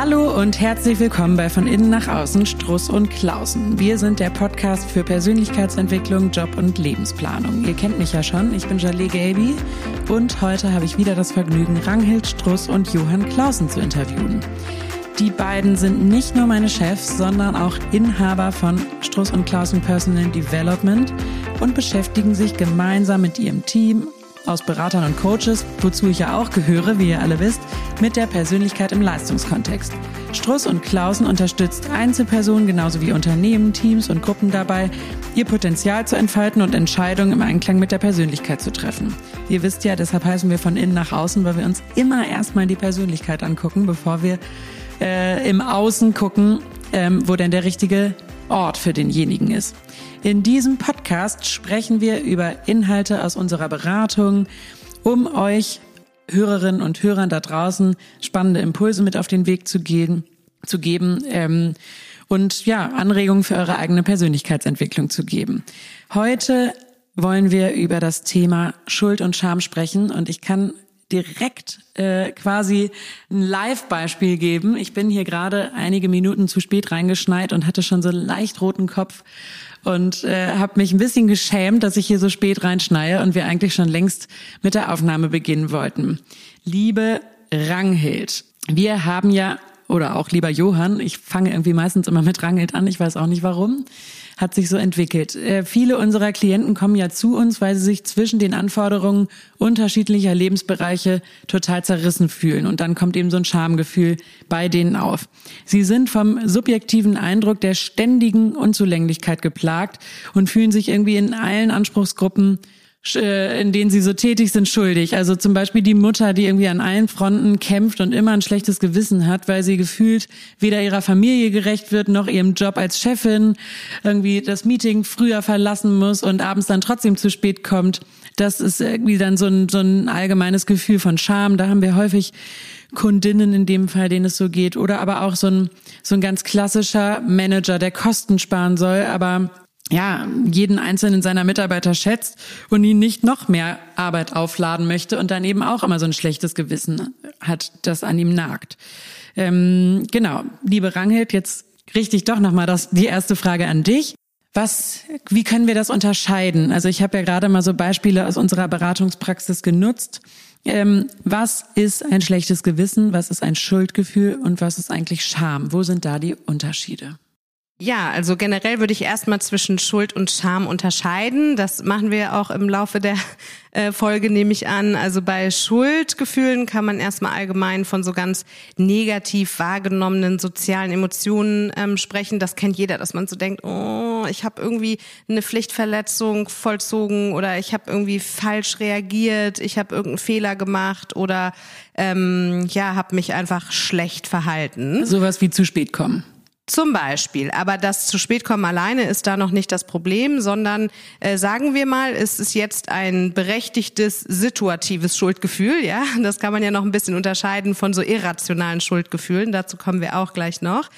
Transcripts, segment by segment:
Hallo und herzlich willkommen bei Von Innen nach Außen Struss und Klausen. Wir sind der Podcast für Persönlichkeitsentwicklung, Job und Lebensplanung. Ihr kennt mich ja schon, ich bin Jalé Gaby und heute habe ich wieder das Vergnügen, Ranghild Struss und Johann Klausen zu interviewen. Die beiden sind nicht nur meine Chefs, sondern auch Inhaber von Struss und Klausen Personal Development und beschäftigen sich gemeinsam mit ihrem Team aus Beratern und Coaches, wozu ich ja auch gehöre, wie ihr alle wisst, mit der Persönlichkeit im Leistungskontext. Struss und Klausen unterstützt Einzelpersonen genauso wie Unternehmen, Teams und Gruppen dabei, ihr Potenzial zu entfalten und Entscheidungen im Einklang mit der Persönlichkeit zu treffen. Ihr wisst ja, deshalb heißen wir von innen nach außen, weil wir uns immer erstmal die Persönlichkeit angucken, bevor wir äh, im Außen gucken, ähm, wo denn der richtige Ort für denjenigen ist. In diesem Podcast sprechen wir über Inhalte aus unserer Beratung, um euch Hörerinnen und Hörern da draußen spannende Impulse mit auf den Weg zu gehen, zu geben ähm, und ja Anregungen für eure eigene Persönlichkeitsentwicklung zu geben. Heute wollen wir über das Thema Schuld und Scham sprechen und ich kann direkt äh, quasi ein Live-Beispiel geben. Ich bin hier gerade einige Minuten zu spät reingeschneit und hatte schon so leicht roten Kopf und äh, habe mich ein bisschen geschämt, dass ich hier so spät reinschneie und wir eigentlich schon längst mit der Aufnahme beginnen wollten. Liebe Ranghild, wir haben ja oder auch lieber Johann, ich fange irgendwie meistens immer mit Ranghild an, ich weiß auch nicht warum hat sich so entwickelt. Äh, viele unserer Klienten kommen ja zu uns, weil sie sich zwischen den Anforderungen unterschiedlicher Lebensbereiche total zerrissen fühlen. Und dann kommt eben so ein Schamgefühl bei denen auf. Sie sind vom subjektiven Eindruck der ständigen Unzulänglichkeit geplagt und fühlen sich irgendwie in allen Anspruchsgruppen in denen sie so tätig sind, schuldig. Also zum Beispiel die Mutter, die irgendwie an allen Fronten kämpft und immer ein schlechtes Gewissen hat, weil sie gefühlt weder ihrer Familie gerecht wird, noch ihrem Job als Chefin, irgendwie das Meeting früher verlassen muss und abends dann trotzdem zu spät kommt. Das ist irgendwie dann so ein, so ein allgemeines Gefühl von Scham. Da haben wir häufig Kundinnen in dem Fall, denen es so geht. Oder aber auch so ein, so ein ganz klassischer Manager, der Kosten sparen soll, aber ja, jeden einzelnen seiner Mitarbeiter schätzt und ihn nicht noch mehr Arbeit aufladen möchte und dann eben auch immer so ein schlechtes Gewissen hat, das an ihm nagt. Ähm, genau, liebe Ranghild, jetzt richte ich doch nochmal das, die erste Frage an dich. Was, wie können wir das unterscheiden? Also ich habe ja gerade mal so Beispiele aus unserer Beratungspraxis genutzt. Ähm, was ist ein schlechtes Gewissen? Was ist ein Schuldgefühl? Und was ist eigentlich Scham? Wo sind da die Unterschiede? Ja, also generell würde ich erstmal zwischen Schuld und Scham unterscheiden. Das machen wir auch im Laufe der äh, Folge, nehme ich an. Also bei Schuldgefühlen kann man erstmal allgemein von so ganz negativ wahrgenommenen sozialen Emotionen ähm, sprechen. Das kennt jeder, dass man so denkt, oh, ich habe irgendwie eine Pflichtverletzung vollzogen oder ich habe irgendwie falsch reagiert, ich habe irgendeinen Fehler gemacht oder ähm, ja, habe mich einfach schlecht verhalten. Sowas wie zu spät kommen. Zum Beispiel. Aber das zu spät kommen alleine ist da noch nicht das Problem, sondern äh, sagen wir mal, es ist jetzt ein berechtigtes situatives Schuldgefühl. Ja, das kann man ja noch ein bisschen unterscheiden von so irrationalen Schuldgefühlen. Dazu kommen wir auch gleich noch.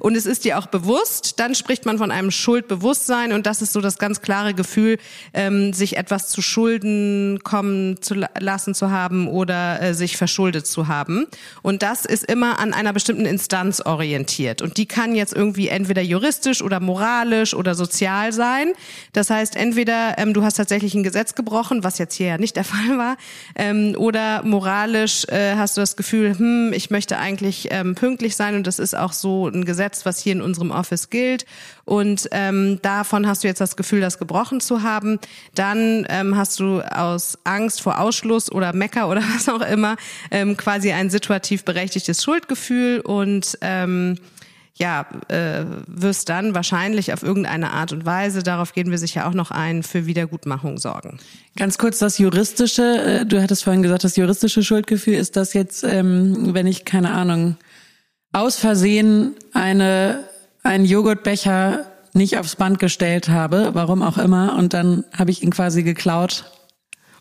Und es ist dir auch bewusst. Dann spricht man von einem Schuldbewusstsein und das ist so das ganz klare Gefühl, ähm, sich etwas zu Schulden kommen zu lassen zu haben oder äh, sich verschuldet zu haben. Und das ist immer an einer bestimmten Instanz orientiert und die kann jetzt irgendwie entweder juristisch oder moralisch oder sozial sein. Das heißt, entweder ähm, du hast tatsächlich ein Gesetz gebrochen, was jetzt hier ja nicht der Fall war, ähm, oder moralisch äh, hast du das Gefühl, hm, ich möchte eigentlich ähm, pünktlich sein und das ist auch so ein Gesetz, was hier in unserem Office gilt. Und ähm, davon hast du jetzt das Gefühl, das gebrochen zu haben. Dann ähm, hast du aus Angst vor Ausschluss oder Mecker oder was auch immer ähm, quasi ein situativ berechtigtes Schuldgefühl und ähm, ja, äh, wirst dann wahrscheinlich auf irgendeine Art und Weise, darauf gehen wir sicher auch noch ein, für Wiedergutmachung sorgen. Ganz kurz das juristische, äh, du hattest vorhin gesagt, das juristische Schuldgefühl ist das jetzt, ähm, wenn ich, keine Ahnung, aus Versehen eine, einen Joghurtbecher nicht aufs Band gestellt habe, warum auch immer, und dann habe ich ihn quasi geklaut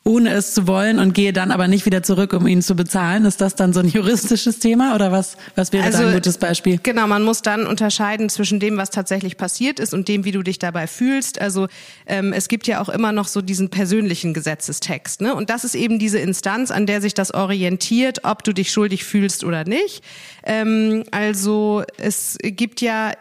ohne es zu wollen und gehe dann aber nicht wieder zurück, um ihn zu bezahlen. Ist das dann so ein juristisches Thema oder was, was wäre also, da ein gutes Beispiel? Genau, man muss dann unterscheiden zwischen dem, was tatsächlich passiert ist und dem, wie du dich dabei fühlst. Also ähm, es gibt ja auch immer noch so diesen persönlichen Gesetzestext. Ne? Und das ist eben diese Instanz, an der sich das orientiert, ob du dich schuldig fühlst oder nicht. Ähm, also es gibt ja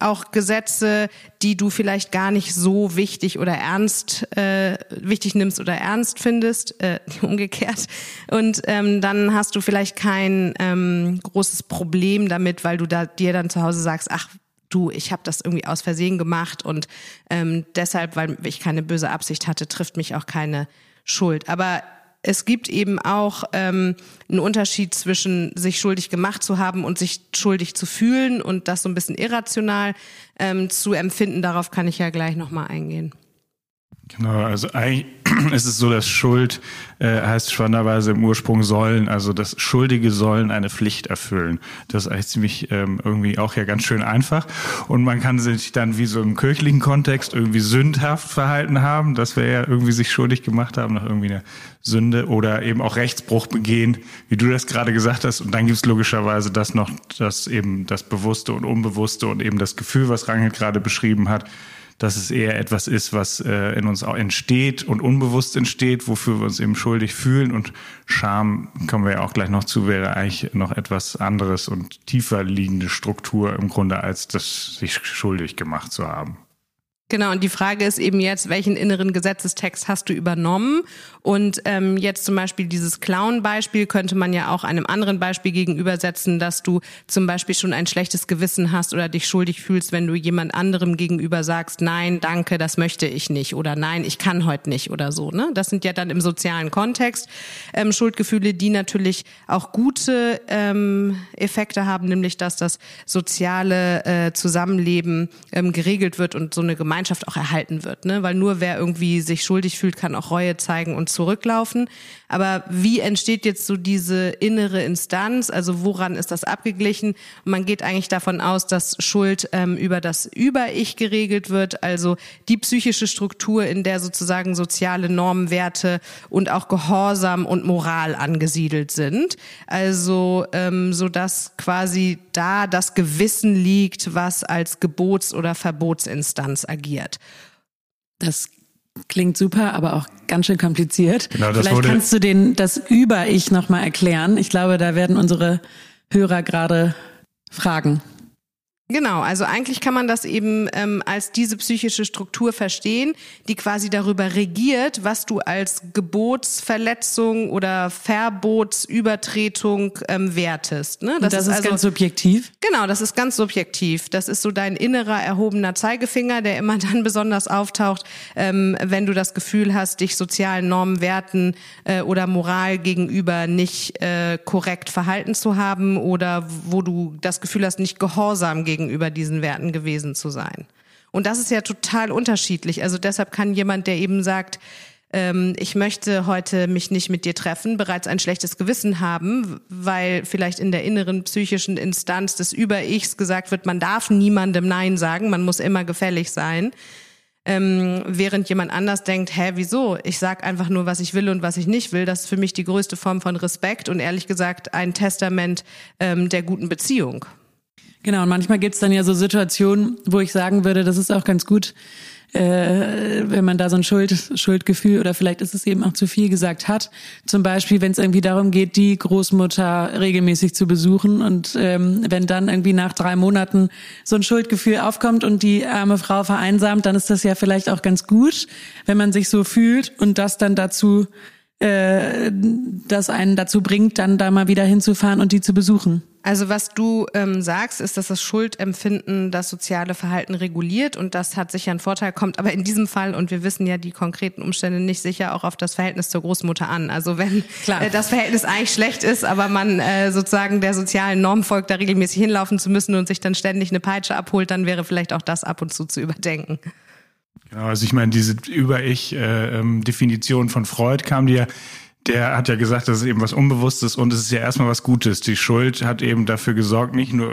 auch Gesetze, die du vielleicht gar nicht so wichtig oder ernst äh, wichtig nimmst oder ernst findest, äh, umgekehrt. Und ähm, dann hast du vielleicht kein ähm, großes Problem damit, weil du da dir dann zu Hause sagst, ach du, ich habe das irgendwie aus Versehen gemacht und ähm, deshalb, weil ich keine böse Absicht hatte, trifft mich auch keine Schuld. Aber es gibt eben auch ähm, einen Unterschied zwischen sich schuldig gemacht zu haben und sich schuldig zu fühlen und das so ein bisschen irrational ähm, zu empfinden. Darauf kann ich ja gleich nochmal eingehen. Genau, also eigentlich ist es so, dass Schuld äh, heißt spannenderweise im Ursprung sollen, also das Schuldige sollen eine Pflicht erfüllen. Das ist eigentlich ziemlich ähm, irgendwie auch ja ganz schön einfach. Und man kann sich dann wie so im kirchlichen Kontext irgendwie sündhaft verhalten haben, dass wir ja irgendwie sich schuldig gemacht haben nach irgendwie einer Sünde oder eben auch Rechtsbruch begehen, wie du das gerade gesagt hast. Und dann gibt es logischerweise das noch, das eben das Bewusste und Unbewusste und eben das Gefühl, was Rangel gerade beschrieben hat dass es eher etwas ist, was äh, in uns auch entsteht und unbewusst entsteht, wofür wir uns eben schuldig fühlen. Und Scham, kommen wir ja auch gleich noch zu, wäre eigentlich noch etwas anderes und tiefer liegende Struktur im Grunde, als das sich schuldig gemacht zu haben. Genau, und die Frage ist eben jetzt, welchen inneren Gesetzestext hast du übernommen? Und ähm, jetzt zum Beispiel dieses Clown-Beispiel könnte man ja auch einem anderen Beispiel gegenübersetzen, dass du zum Beispiel schon ein schlechtes Gewissen hast oder dich schuldig fühlst, wenn du jemand anderem gegenüber sagst, nein, danke, das möchte ich nicht oder nein, ich kann heute nicht oder so. Ne? Das sind ja dann im sozialen Kontext ähm, Schuldgefühle, die natürlich auch gute ähm, Effekte haben, nämlich dass das soziale äh, Zusammenleben ähm, geregelt wird und so eine Gemeinschaft Gemeinschaft auch erhalten wird, ne? Weil nur wer irgendwie sich schuldig fühlt, kann auch Reue zeigen und zurücklaufen. Aber wie entsteht jetzt so diese innere Instanz? Also woran ist das abgeglichen? Man geht eigentlich davon aus, dass Schuld ähm, über das Über-Ich geregelt wird, also die psychische Struktur, in der sozusagen soziale Normen, Werte und auch Gehorsam und Moral angesiedelt sind. Also ähm, so dass quasi da das Gewissen liegt, was als Gebots- oder Verbotsinstanz agiert. Das klingt super, aber auch ganz schön kompliziert. Genau, das Vielleicht kannst du den das Über-Ich nochmal erklären. Ich glaube, da werden unsere Hörer gerade fragen. Genau, also eigentlich kann man das eben ähm, als diese psychische Struktur verstehen, die quasi darüber regiert, was du als Gebotsverletzung oder Verbotsübertretung ähm, wertest. Ne? Das, das ist, ist also, ganz subjektiv? Genau, das ist ganz subjektiv. Das ist so dein innerer erhobener Zeigefinger, der immer dann besonders auftaucht, ähm, wenn du das Gefühl hast, dich sozialen Normen, Werten äh, oder Moral gegenüber nicht äh, korrekt verhalten zu haben oder wo du das Gefühl hast, nicht gehorsam gegenüber gegenüber diesen Werten gewesen zu sein. Und das ist ja total unterschiedlich. Also deshalb kann jemand, der eben sagt, ähm, ich möchte heute mich nicht mit dir treffen, bereits ein schlechtes Gewissen haben, weil vielleicht in der inneren psychischen Instanz des Über-Ichs gesagt wird, man darf niemandem Nein sagen, man muss immer gefällig sein. Ähm, während jemand anders denkt, hä, wieso? Ich sag einfach nur, was ich will und was ich nicht will. Das ist für mich die größte Form von Respekt und ehrlich gesagt ein Testament ähm, der guten Beziehung. Genau, und manchmal gibt's dann ja so Situationen, wo ich sagen würde, das ist auch ganz gut, äh, wenn man da so ein Schuld, Schuldgefühl oder vielleicht ist es eben auch zu viel gesagt hat. Zum Beispiel, wenn es irgendwie darum geht, die Großmutter regelmäßig zu besuchen und ähm, wenn dann irgendwie nach drei Monaten so ein Schuldgefühl aufkommt und die arme Frau vereinsamt, dann ist das ja vielleicht auch ganz gut, wenn man sich so fühlt und das dann dazu äh, das einen dazu bringt, dann da mal wieder hinzufahren und die zu besuchen. Also was du ähm, sagst, ist, dass das Schuldempfinden das soziale Verhalten reguliert und das hat sicher einen Vorteil, kommt aber in diesem Fall, und wir wissen ja die konkreten Umstände nicht sicher, auch auf das Verhältnis zur Großmutter an. Also wenn äh, das Verhältnis eigentlich schlecht ist, aber man äh, sozusagen der sozialen Norm folgt, da regelmäßig hinlaufen zu müssen und sich dann ständig eine Peitsche abholt, dann wäre vielleicht auch das ab und zu zu überdenken. Genau, also ich meine, diese Über-Ich-Definition äh, ähm, von Freud kam dir der hat ja gesagt, das ist eben was Unbewusstes und es ist ja erstmal was Gutes. Die Schuld hat eben dafür gesorgt, nicht nur,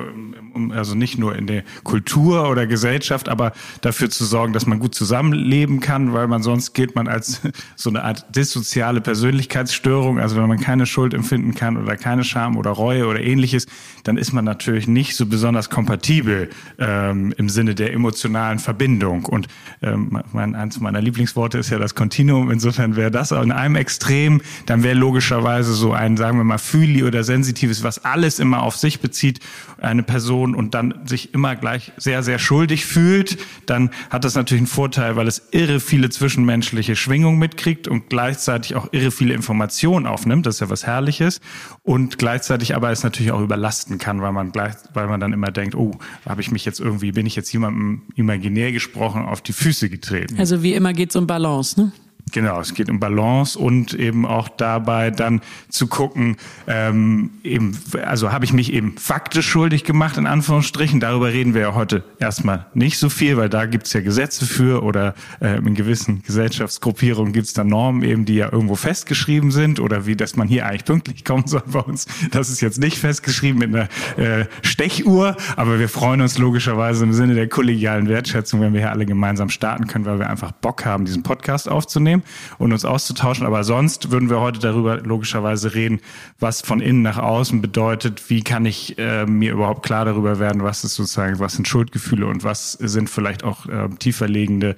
also nicht nur in der Kultur oder Gesellschaft, aber dafür zu sorgen, dass man gut zusammenleben kann, weil man sonst gilt man als so eine Art dissoziale Persönlichkeitsstörung. Also wenn man keine Schuld empfinden kann oder keine Scham oder Reue oder ähnliches, dann ist man natürlich nicht so besonders kompatibel ähm, im Sinne der emotionalen Verbindung. Und ähm, mein, eins meiner Lieblingsworte ist ja das Kontinuum. Insofern wäre das in einem Extrem dann wäre logischerweise so ein, sagen wir mal, Fühli oder Sensitives, was alles immer auf sich bezieht, eine Person und dann sich immer gleich sehr, sehr schuldig fühlt, dann hat das natürlich einen Vorteil, weil es irre viele zwischenmenschliche Schwingungen mitkriegt und gleichzeitig auch irre viele Informationen aufnimmt. Das ist ja was Herrliches. Und gleichzeitig aber es natürlich auch überlasten kann, weil man gleich, weil man dann immer denkt, oh, habe ich mich jetzt irgendwie, bin ich jetzt jemandem imaginär gesprochen auf die Füße getreten. Also wie immer geht es um Balance, ne? Genau, es geht um Balance und eben auch dabei dann zu gucken, ähm, eben, also habe ich mich eben faktisch schuldig gemacht, in Anführungsstrichen. Darüber reden wir ja heute erstmal nicht so viel, weil da gibt's ja Gesetze für oder äh, in gewissen Gesellschaftsgruppierungen gibt's da Normen eben, die ja irgendwo festgeschrieben sind oder wie, dass man hier eigentlich pünktlich kommen soll bei uns. Das ist jetzt nicht festgeschrieben mit einer äh, Stechuhr, aber wir freuen uns logischerweise im Sinne der kollegialen Wertschätzung, wenn wir hier alle gemeinsam starten können, weil wir einfach Bock haben, diesen Podcast aufzunehmen und uns auszutauschen. Aber sonst würden wir heute darüber logischerweise reden, was von innen nach außen bedeutet. Wie kann ich äh, mir überhaupt klar darüber werden, was ist sozusagen, was sind Schuldgefühle und was sind vielleicht auch äh, tieferlegende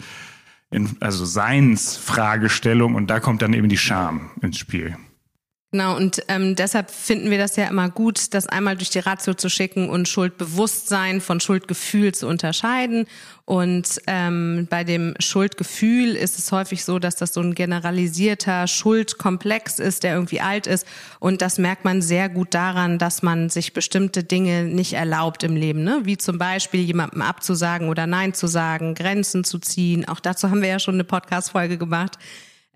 in, also Seinsfragestellungen und da kommt dann eben die Scham ins Spiel. Genau, und ähm, deshalb finden wir das ja immer gut, das einmal durch die Ratio zu schicken und Schuldbewusstsein von Schuldgefühl zu unterscheiden. Und ähm, bei dem Schuldgefühl ist es häufig so, dass das so ein generalisierter Schuldkomplex ist, der irgendwie alt ist. Und das merkt man sehr gut daran, dass man sich bestimmte Dinge nicht erlaubt im Leben, ne? wie zum Beispiel jemandem abzusagen oder Nein zu sagen, Grenzen zu ziehen. Auch dazu haben wir ja schon eine Podcast-Folge gemacht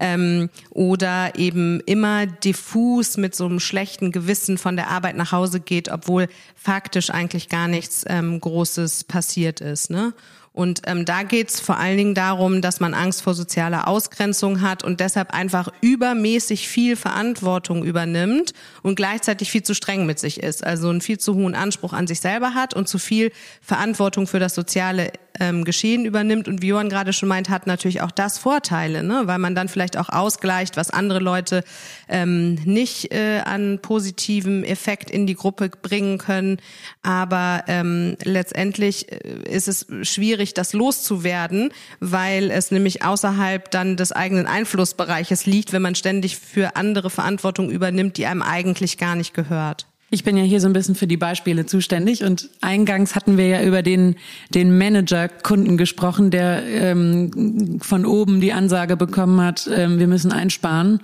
ähm, oder eben immer diffus mit so einem schlechten Gewissen von der Arbeit nach Hause geht, obwohl faktisch eigentlich gar nichts ähm, Großes passiert ist. Ne? Und ähm, da geht's vor allen Dingen darum, dass man Angst vor sozialer Ausgrenzung hat und deshalb einfach übermäßig viel Verantwortung übernimmt und gleichzeitig viel zu streng mit sich ist. Also einen viel zu hohen Anspruch an sich selber hat und zu viel Verantwortung für das soziale ähm, Geschehen übernimmt. Und wie Johann gerade schon meint, hat natürlich auch das Vorteile, ne? weil man dann vielleicht auch ausgleicht, was andere Leute ähm, nicht äh, an positivem Effekt in die Gruppe bringen können. Aber ähm, letztendlich äh, ist es schwierig, das loszuwerden, weil es nämlich außerhalb dann des eigenen Einflussbereiches liegt, wenn man ständig für andere Verantwortung übernimmt, die einem eigentlich gar nicht gehört. Ich bin ja hier so ein bisschen für die Beispiele zuständig und eingangs hatten wir ja über den, den Manager-Kunden gesprochen, der ähm, von oben die Ansage bekommen hat, ähm, wir müssen einsparen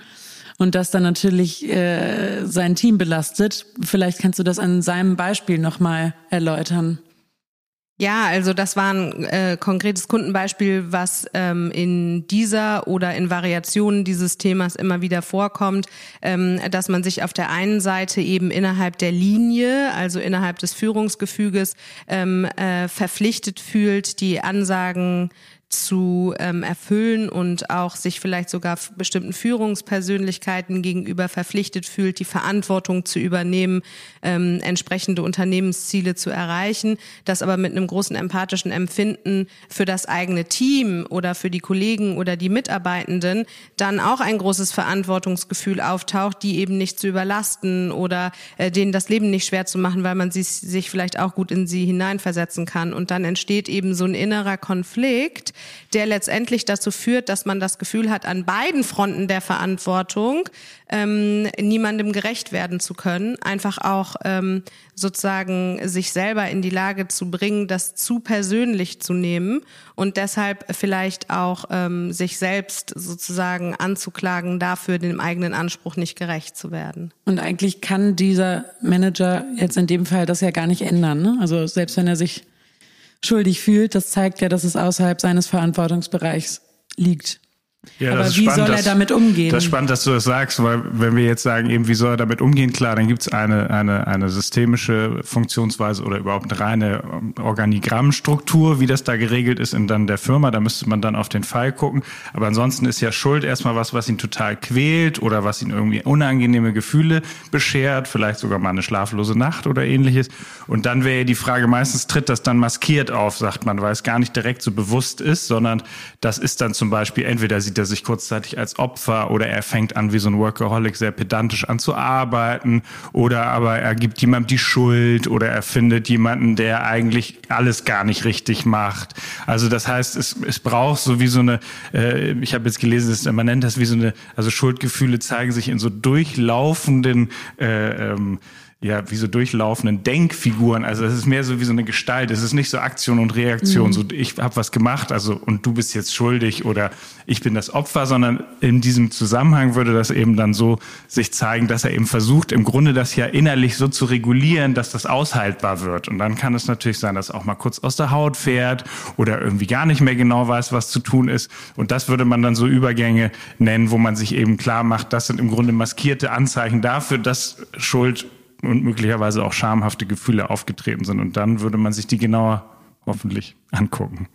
und das dann natürlich äh, sein Team belastet. Vielleicht kannst du das an seinem Beispiel nochmal erläutern. Ja, also das war ein äh, konkretes Kundenbeispiel, was ähm, in dieser oder in Variationen dieses Themas immer wieder vorkommt, ähm, dass man sich auf der einen Seite eben innerhalb der Linie, also innerhalb des Führungsgefüges, ähm, äh, verpflichtet fühlt, die Ansagen zu ähm, erfüllen und auch sich vielleicht sogar bestimmten Führungspersönlichkeiten gegenüber verpflichtet fühlt, die Verantwortung zu übernehmen, ähm, entsprechende Unternehmensziele zu erreichen, das aber mit einem großen empathischen Empfinden für das eigene Team oder für die Kollegen oder die Mitarbeitenden dann auch ein großes Verantwortungsgefühl auftaucht, die eben nicht zu überlasten oder äh, denen das Leben nicht schwer zu machen, weil man sie, sich vielleicht auch gut in sie hineinversetzen kann. Und dann entsteht eben so ein innerer Konflikt, der letztendlich dazu führt, dass man das Gefühl hat, an beiden Fronten der Verantwortung ähm, niemandem gerecht werden zu können, einfach auch ähm, sozusagen sich selber in die Lage zu bringen, das zu persönlich zu nehmen und deshalb vielleicht auch ähm, sich selbst sozusagen anzuklagen, dafür dem eigenen Anspruch nicht gerecht zu werden. Und eigentlich kann dieser Manager jetzt in dem Fall das ja gar nicht ändern. Ne? Also selbst wenn er sich schuldig fühlt, das zeigt ja, dass es außerhalb seines Verantwortungsbereichs liegt. Ja, Aber wie spannend, soll er damit umgehen? Das ist spannend, dass du das sagst, weil wenn wir jetzt sagen, eben, wie soll er damit umgehen, klar, dann gibt es eine, eine, eine systemische Funktionsweise oder überhaupt eine reine Organigrammstruktur, wie das da geregelt ist in dann der Firma. Da müsste man dann auf den Fall gucken. Aber ansonsten ist ja Schuld erstmal was, was ihn total quält oder was ihn irgendwie unangenehme Gefühle beschert, vielleicht sogar mal eine schlaflose Nacht oder ähnliches. Und dann wäre ja die Frage, meistens tritt das dann maskiert auf, sagt man, weil es gar nicht direkt so bewusst ist, sondern das ist dann zum Beispiel, entweder sieht er sich kurzzeitig als Opfer oder er fängt an, wie so ein Workaholic sehr pedantisch an zu arbeiten oder aber er gibt jemandem die Schuld oder er findet jemanden, der eigentlich alles gar nicht richtig macht. Also das heißt, es, es braucht so wie so eine, äh, ich habe jetzt gelesen, dass man nennt das wie so eine, also Schuldgefühle zeigen sich in so durchlaufenden äh, ähm, ja, wie so durchlaufenden Denkfiguren. Also es ist mehr so wie so eine Gestalt. Es ist nicht so Aktion und Reaktion, mhm. so ich habe was gemacht, also und du bist jetzt schuldig oder ich bin das Opfer, sondern in diesem Zusammenhang würde das eben dann so sich zeigen, dass er eben versucht, im Grunde das ja innerlich so zu regulieren, dass das aushaltbar wird. Und dann kann es natürlich sein, dass auch mal kurz aus der Haut fährt oder irgendwie gar nicht mehr genau weiß, was zu tun ist. Und das würde man dann so Übergänge nennen, wo man sich eben klar macht, das sind im Grunde maskierte Anzeichen dafür, dass Schuld und möglicherweise auch schamhafte Gefühle aufgetreten sind. Und dann würde man sich die genauer hoffentlich angucken.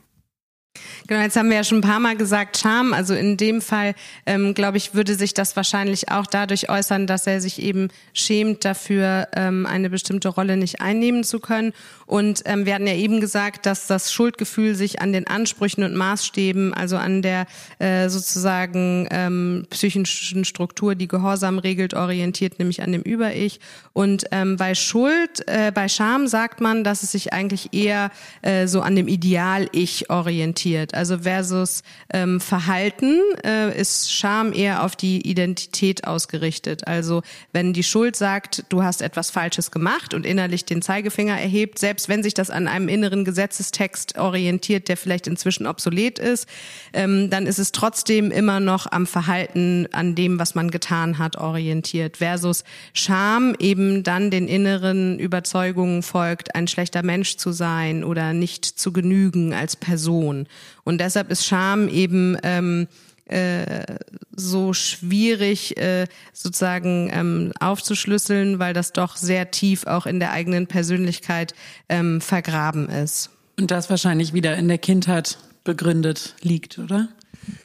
Genau, jetzt haben wir ja schon ein paar Mal gesagt, Scham. Also in dem Fall, ähm, glaube ich, würde sich das wahrscheinlich auch dadurch äußern, dass er sich eben schämt dafür, ähm, eine bestimmte Rolle nicht einnehmen zu können. Und ähm, wir hatten ja eben gesagt, dass das Schuldgefühl sich an den Ansprüchen und Maßstäben, also an der äh, sozusagen ähm, psychischen Struktur, die Gehorsam regelt, orientiert, nämlich an dem Über-Ich. Und ähm, bei Schuld, äh, bei Scham sagt man, dass es sich eigentlich eher äh, so an dem Ideal-Ich orientiert. Also versus ähm, Verhalten äh, ist Scham eher auf die Identität ausgerichtet. Also wenn die Schuld sagt, du hast etwas Falsches gemacht und innerlich den Zeigefinger erhebt, selbst wenn sich das an einem inneren Gesetzestext orientiert, der vielleicht inzwischen obsolet ist, ähm, dann ist es trotzdem immer noch am Verhalten, an dem, was man getan hat, orientiert. Versus Scham eben dann den inneren Überzeugungen folgt, ein schlechter Mensch zu sein oder nicht zu genügen als Person. Und deshalb ist Scham eben ähm, äh, so schwierig äh, sozusagen ähm, aufzuschlüsseln, weil das doch sehr tief auch in der eigenen Persönlichkeit ähm, vergraben ist. Und das wahrscheinlich wieder in der Kindheit begründet liegt, oder?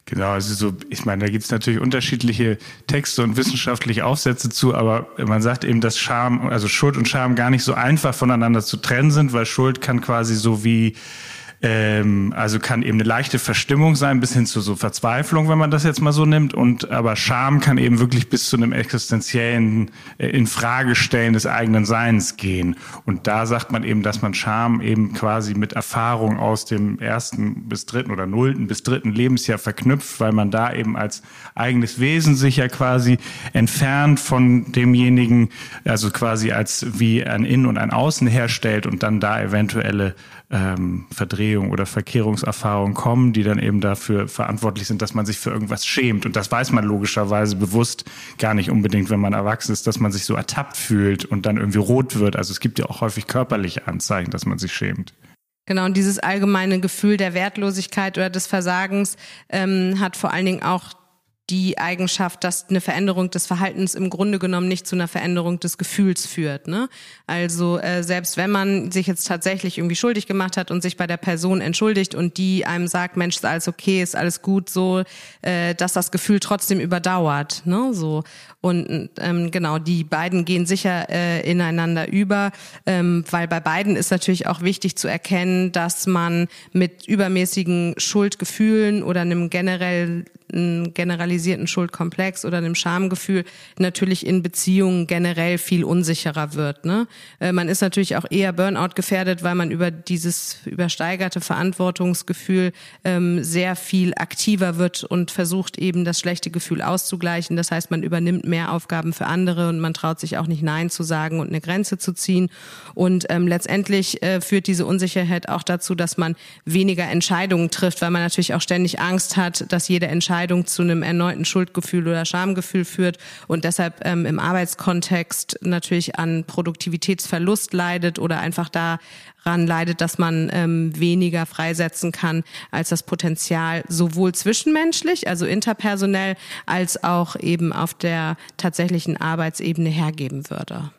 Genau, also so, ich meine, da gibt's natürlich unterschiedliche Texte und wissenschaftliche Aufsätze zu, aber man sagt eben, dass Scham, also Schuld und Scham gar nicht so einfach voneinander zu trennen sind, weil Schuld kann quasi so wie ähm, also kann eben eine leichte Verstimmung sein, bis hin zu so Verzweiflung, wenn man das jetzt mal so nimmt. Und aber Scham kann eben wirklich bis zu einem existenziellen äh, Infragestellen des eigenen Seins gehen. Und da sagt man eben, dass man Scham eben quasi mit Erfahrung aus dem ersten bis dritten oder nullten bis dritten Lebensjahr verknüpft, weil man da eben als eigenes Wesen sich ja quasi entfernt von demjenigen, also quasi als wie ein Innen und ein Außen herstellt und dann da eventuelle ähm, Verdrehung oder Verkehrungserfahrung kommen, die dann eben dafür verantwortlich sind, dass man sich für irgendwas schämt. Und das weiß man logischerweise bewusst gar nicht unbedingt, wenn man erwachsen ist, dass man sich so ertappt fühlt und dann irgendwie rot wird. Also es gibt ja auch häufig körperliche Anzeichen, dass man sich schämt. Genau, und dieses allgemeine Gefühl der Wertlosigkeit oder des Versagens ähm, hat vor allen Dingen auch die Eigenschaft, dass eine Veränderung des Verhaltens im Grunde genommen nicht zu einer Veränderung des Gefühls führt. Ne? Also äh, selbst wenn man sich jetzt tatsächlich irgendwie schuldig gemacht hat und sich bei der Person entschuldigt und die einem sagt, Mensch, ist alles okay, ist alles gut, so, äh, dass das Gefühl trotzdem überdauert. Ne? So und ähm, genau, die beiden gehen sicher äh, ineinander über, ähm, weil bei beiden ist natürlich auch wichtig zu erkennen, dass man mit übermäßigen Schuldgefühlen oder einem generell einen generalisierten Schuldkomplex oder einem Schamgefühl natürlich in Beziehungen generell viel unsicherer wird. Ne? Äh, man ist natürlich auch eher Burnout gefährdet, weil man über dieses übersteigerte Verantwortungsgefühl ähm, sehr viel aktiver wird und versucht eben das schlechte Gefühl auszugleichen. Das heißt, man übernimmt mehr Aufgaben für andere und man traut sich auch nicht Nein zu sagen und eine Grenze zu ziehen. Und ähm, letztendlich äh, führt diese Unsicherheit auch dazu, dass man weniger Entscheidungen trifft, weil man natürlich auch ständig Angst hat, dass jede Entscheidung zu einem erneuten Schuldgefühl oder Schamgefühl führt und deshalb ähm, im Arbeitskontext natürlich an Produktivitätsverlust leidet oder einfach daran leidet, dass man ähm, weniger freisetzen kann, als das Potenzial sowohl zwischenmenschlich, also interpersonell, als auch eben auf der tatsächlichen Arbeitsebene hergeben würde.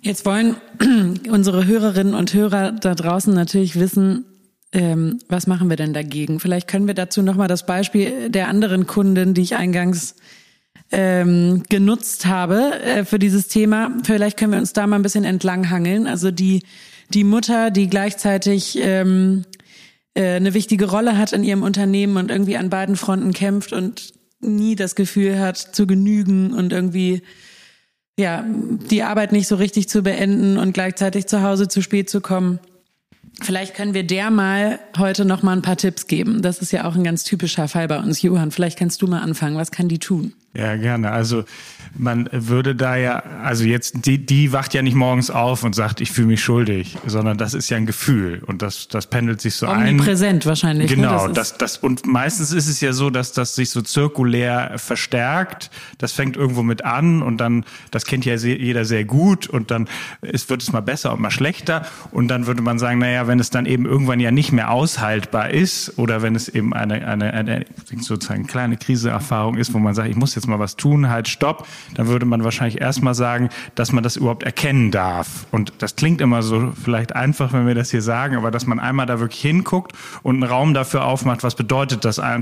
Jetzt wollen unsere Hörerinnen und Hörer da draußen natürlich wissen, ähm, was machen wir denn dagegen? Vielleicht können wir dazu nochmal das Beispiel der anderen Kundin, die ich eingangs ähm, genutzt habe äh, für dieses Thema. Vielleicht können wir uns da mal ein bisschen entlanghangeln. Also die, die Mutter, die gleichzeitig ähm, äh, eine wichtige Rolle hat in ihrem Unternehmen und irgendwie an beiden Fronten kämpft und nie das Gefühl hat zu genügen und irgendwie ja die Arbeit nicht so richtig zu beenden und gleichzeitig zu Hause zu spät zu kommen. Vielleicht können wir der mal heute noch mal ein paar Tipps geben. Das ist ja auch ein ganz typischer Fall bei uns. Johann, vielleicht kannst du mal anfangen. Was kann die tun? Ja, gerne. Also man würde da ja, also jetzt, die, die wacht ja nicht morgens auf und sagt, ich fühle mich schuldig, sondern das ist ja ein Gefühl und das, das pendelt sich so Omnipräsent ein. Omnipräsent wahrscheinlich. Ne? Genau, ne? das, das, das, und meistens ist es ja so, dass das sich so zirkulär verstärkt. Das fängt irgendwo mit an und dann, das kennt ja jeder sehr gut und dann ist, wird es mal besser und mal schlechter und dann würde man sagen, naja, wenn es dann eben irgendwann ja nicht mehr aushaltbar ist oder wenn es eben eine, eine, eine sozusagen kleine Kriseerfahrung ist, wo man sagt, ich muss jetzt mal was tun, halt stopp, dann würde man wahrscheinlich erstmal sagen, dass man das überhaupt erkennen darf. Und das klingt immer so vielleicht einfach, wenn wir das hier sagen, aber dass man einmal da wirklich hinguckt und einen Raum dafür aufmacht, was bedeutet das, äh,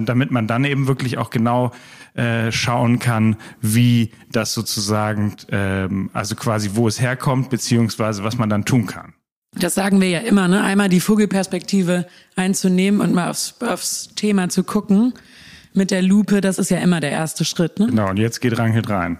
damit man dann eben wirklich auch genau äh, schauen kann, wie das sozusagen, ähm, also quasi wo es herkommt, beziehungsweise was man dann tun kann. Das sagen wir ja immer, ne? Einmal die Vogelperspektive einzunehmen und mal aufs, aufs Thema zu gucken mit der Lupe, das ist ja immer der erste Schritt. Ne? Genau, und jetzt geht Ranghild rein.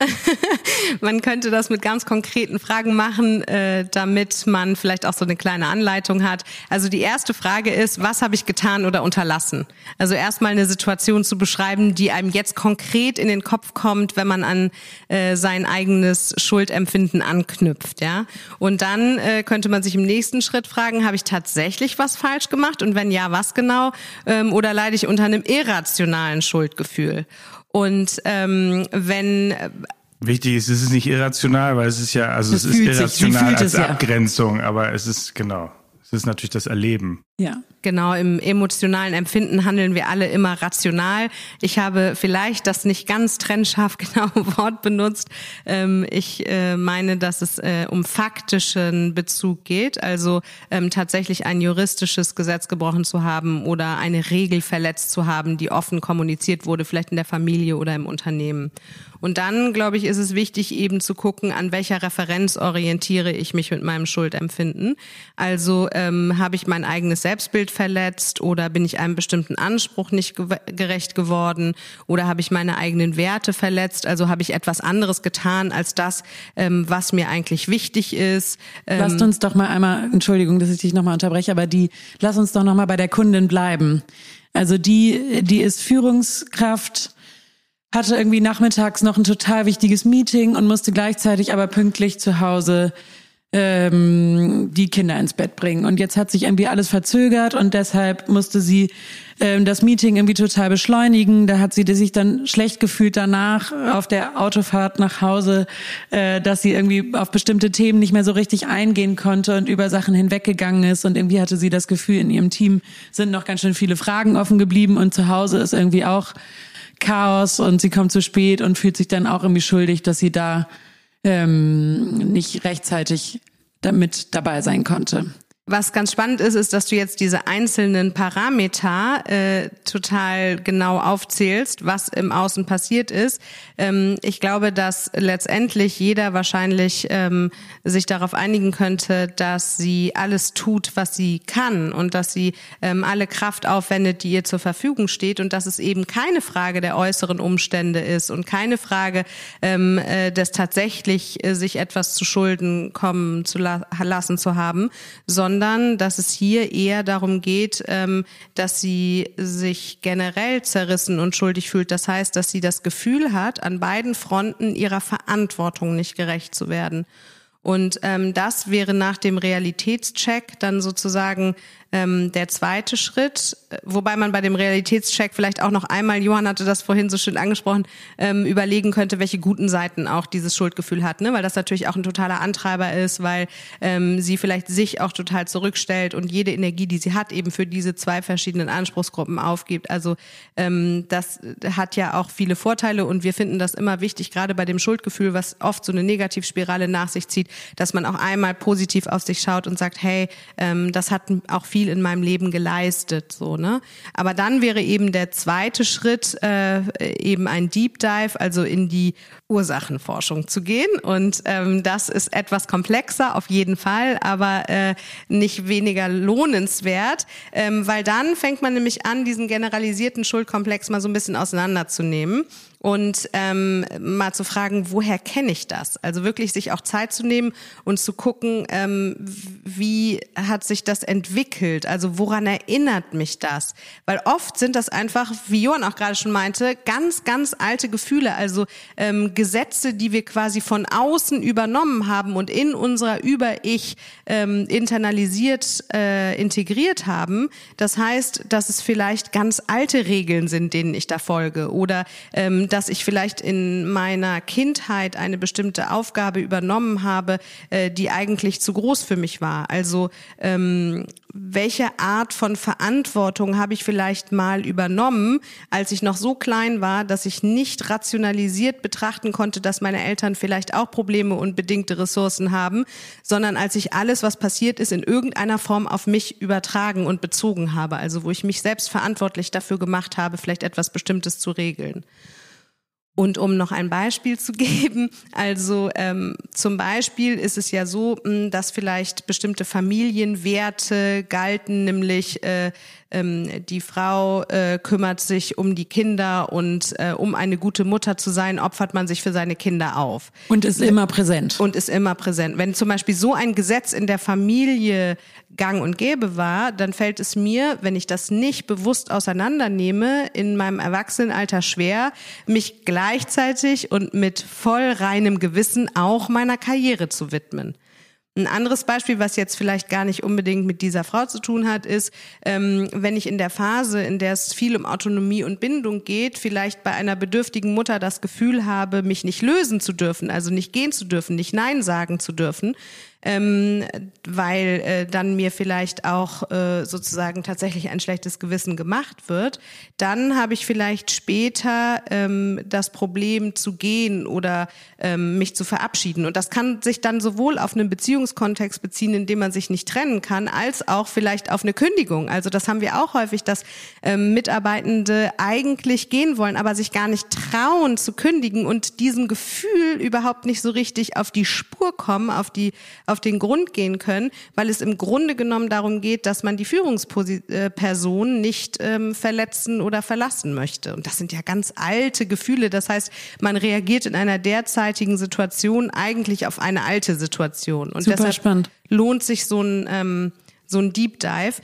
man könnte das mit ganz konkreten Fragen machen, äh, damit man vielleicht auch so eine kleine Anleitung hat. Also die erste Frage ist, was habe ich getan oder unterlassen? Also erstmal eine Situation zu beschreiben, die einem jetzt konkret in den Kopf kommt, wenn man an äh, sein eigenes Schuldempfinden anknüpft, ja. Und dann äh, könnte man sich im nächsten Schritt fragen, habe ich tatsächlich was falsch gemacht? Und wenn ja, was genau? Ähm, oder leide ich unter einem irrationalen Schuldgefühl? Und ähm, wenn Wichtig ist, es ist nicht irrational, weil es ist ja, also das es ist irrational sich, als Abgrenzung, ja. aber es ist genau. Es ist natürlich das Erleben. Ja. Genau, im emotionalen Empfinden handeln wir alle immer rational. Ich habe vielleicht das nicht ganz trennscharf genau Wort benutzt. Ähm, ich äh, meine, dass es äh, um faktischen Bezug geht, also ähm, tatsächlich ein juristisches Gesetz gebrochen zu haben oder eine Regel verletzt zu haben, die offen kommuniziert wurde, vielleicht in der Familie oder im Unternehmen. Und dann, glaube ich, ist es wichtig, eben zu gucken, an welcher Referenz orientiere ich mich mit meinem Schuldempfinden. Also ähm, habe ich mein eigenes Selbstbild verletzt oder bin ich einem bestimmten Anspruch nicht ge gerecht geworden oder habe ich meine eigenen Werte verletzt? Also habe ich etwas anderes getan als das, ähm, was mir eigentlich wichtig ist. Ähm, Lasst uns doch mal einmal, Entschuldigung, dass ich dich nochmal unterbreche, aber die, lass uns doch nochmal bei der Kundin bleiben. Also die, die ist Führungskraft, hatte irgendwie nachmittags noch ein total wichtiges Meeting und musste gleichzeitig aber pünktlich zu Hause ähm, die Kinder ins Bett bringen. Und jetzt hat sich irgendwie alles verzögert und deshalb musste sie ähm, das Meeting irgendwie total beschleunigen. Da hat sie sich dann schlecht gefühlt danach auf der Autofahrt nach Hause, äh, dass sie irgendwie auf bestimmte Themen nicht mehr so richtig eingehen konnte und über Sachen hinweggegangen ist. Und irgendwie hatte sie das Gefühl, in ihrem Team sind noch ganz schön viele Fragen offen geblieben und zu Hause ist irgendwie auch Chaos und sie kommt zu spät und fühlt sich dann auch irgendwie schuldig, dass sie da ähm, nicht rechtzeitig damit dabei sein konnte. Was ganz spannend ist, ist, dass du jetzt diese einzelnen Parameter äh, total genau aufzählst, was im Außen passiert ist. Ähm, ich glaube, dass letztendlich jeder wahrscheinlich ähm, sich darauf einigen könnte, dass sie alles tut, was sie kann und dass sie ähm, alle Kraft aufwendet, die ihr zur Verfügung steht und dass es eben keine Frage der äußeren Umstände ist und keine Frage ähm, äh, des tatsächlich äh, sich etwas zu Schulden kommen zu la lassen zu haben, sondern sondern dass es hier eher darum geht, ähm, dass sie sich generell zerrissen und schuldig fühlt. Das heißt, dass sie das Gefühl hat, an beiden Fronten ihrer Verantwortung nicht gerecht zu werden. Und ähm, das wäre nach dem Realitätscheck dann sozusagen ähm, der zweite Schritt, äh, wobei man bei dem Realitätscheck vielleicht auch noch einmal, Johann hatte das vorhin so schön angesprochen, ähm, überlegen könnte, welche guten Seiten auch dieses Schuldgefühl hat, ne? weil das natürlich auch ein totaler Antreiber ist, weil ähm, sie vielleicht sich auch total zurückstellt und jede Energie, die sie hat, eben für diese zwei verschiedenen Anspruchsgruppen aufgibt. Also ähm, das hat ja auch viele Vorteile und wir finden das immer wichtig, gerade bei dem Schuldgefühl, was oft so eine Negativspirale nach sich zieht, dass man auch einmal positiv auf sich schaut und sagt, hey, ähm, das hat auch viel viel in meinem Leben geleistet, so ne. Aber dann wäre eben der zweite Schritt äh, eben ein Deep Dive, also in die Ursachenforschung zu gehen. Und ähm, das ist etwas komplexer auf jeden Fall, aber äh, nicht weniger lohnenswert, ähm, weil dann fängt man nämlich an, diesen generalisierten Schuldkomplex mal so ein bisschen auseinanderzunehmen und ähm, mal zu fragen, woher kenne ich das? Also wirklich sich auch Zeit zu nehmen und zu gucken, ähm, wie hat sich das entwickelt? Also woran erinnert mich das? Weil oft sind das einfach, wie Johann auch gerade schon meinte, ganz, ganz alte Gefühle, also ähm, Gesetze, die wir quasi von außen übernommen haben und in unserer Über-Ich ähm, internalisiert, äh, integriert haben. Das heißt, dass es vielleicht ganz alte Regeln sind, denen ich da folge oder ähm, dass ich vielleicht in meiner Kindheit eine bestimmte Aufgabe übernommen habe, äh, die eigentlich zu groß für mich war. Also ähm, welche Art von Verantwortung habe ich vielleicht mal übernommen, als ich noch so klein war, dass ich nicht rationalisiert betrachten konnte, dass meine Eltern vielleicht auch Probleme und bedingte Ressourcen haben, sondern als ich alles, was passiert ist, in irgendeiner Form auf mich übertragen und bezogen habe. Also wo ich mich selbst verantwortlich dafür gemacht habe, vielleicht etwas Bestimmtes zu regeln. Und um noch ein Beispiel zu geben, also ähm, zum Beispiel ist es ja so, hm, dass vielleicht bestimmte Familienwerte galten, nämlich äh, ähm, die Frau äh, kümmert sich um die Kinder und äh, um eine gute Mutter zu sein, opfert man sich für seine Kinder auf. Und ist immer präsent. Und ist immer präsent. Wenn zum Beispiel so ein Gesetz in der Familie gang und gäbe war, dann fällt es mir, wenn ich das nicht bewusst auseinandernehme, in meinem Erwachsenenalter schwer, mich gleichzeitig und mit voll reinem Gewissen auch meiner Karriere zu widmen. Ein anderes Beispiel, was jetzt vielleicht gar nicht unbedingt mit dieser Frau zu tun hat, ist, ähm, wenn ich in der Phase, in der es viel um Autonomie und Bindung geht, vielleicht bei einer bedürftigen Mutter das Gefühl habe, mich nicht lösen zu dürfen, also nicht gehen zu dürfen, nicht Nein sagen zu dürfen, ähm, weil äh, dann mir vielleicht auch äh, sozusagen tatsächlich ein schlechtes Gewissen gemacht wird, dann habe ich vielleicht später ähm, das Problem zu gehen oder ähm, mich zu verabschieden. Und das kann sich dann sowohl auf einen Beziehungskontext beziehen, in dem man sich nicht trennen kann, als auch vielleicht auf eine Kündigung. Also das haben wir auch häufig, dass ähm, Mitarbeitende eigentlich gehen wollen, aber sich gar nicht trauen zu kündigen und diesem Gefühl überhaupt nicht so richtig auf die Spur kommen, auf die auf den Grund gehen können, weil es im Grunde genommen darum geht, dass man die Führungsperson nicht ähm, verletzen oder verlassen möchte. Und das sind ja ganz alte Gefühle. Das heißt, man reagiert in einer derzeitigen Situation eigentlich auf eine alte Situation. Und Super deshalb spannend. lohnt sich so ein ähm, so ein Deep Dive.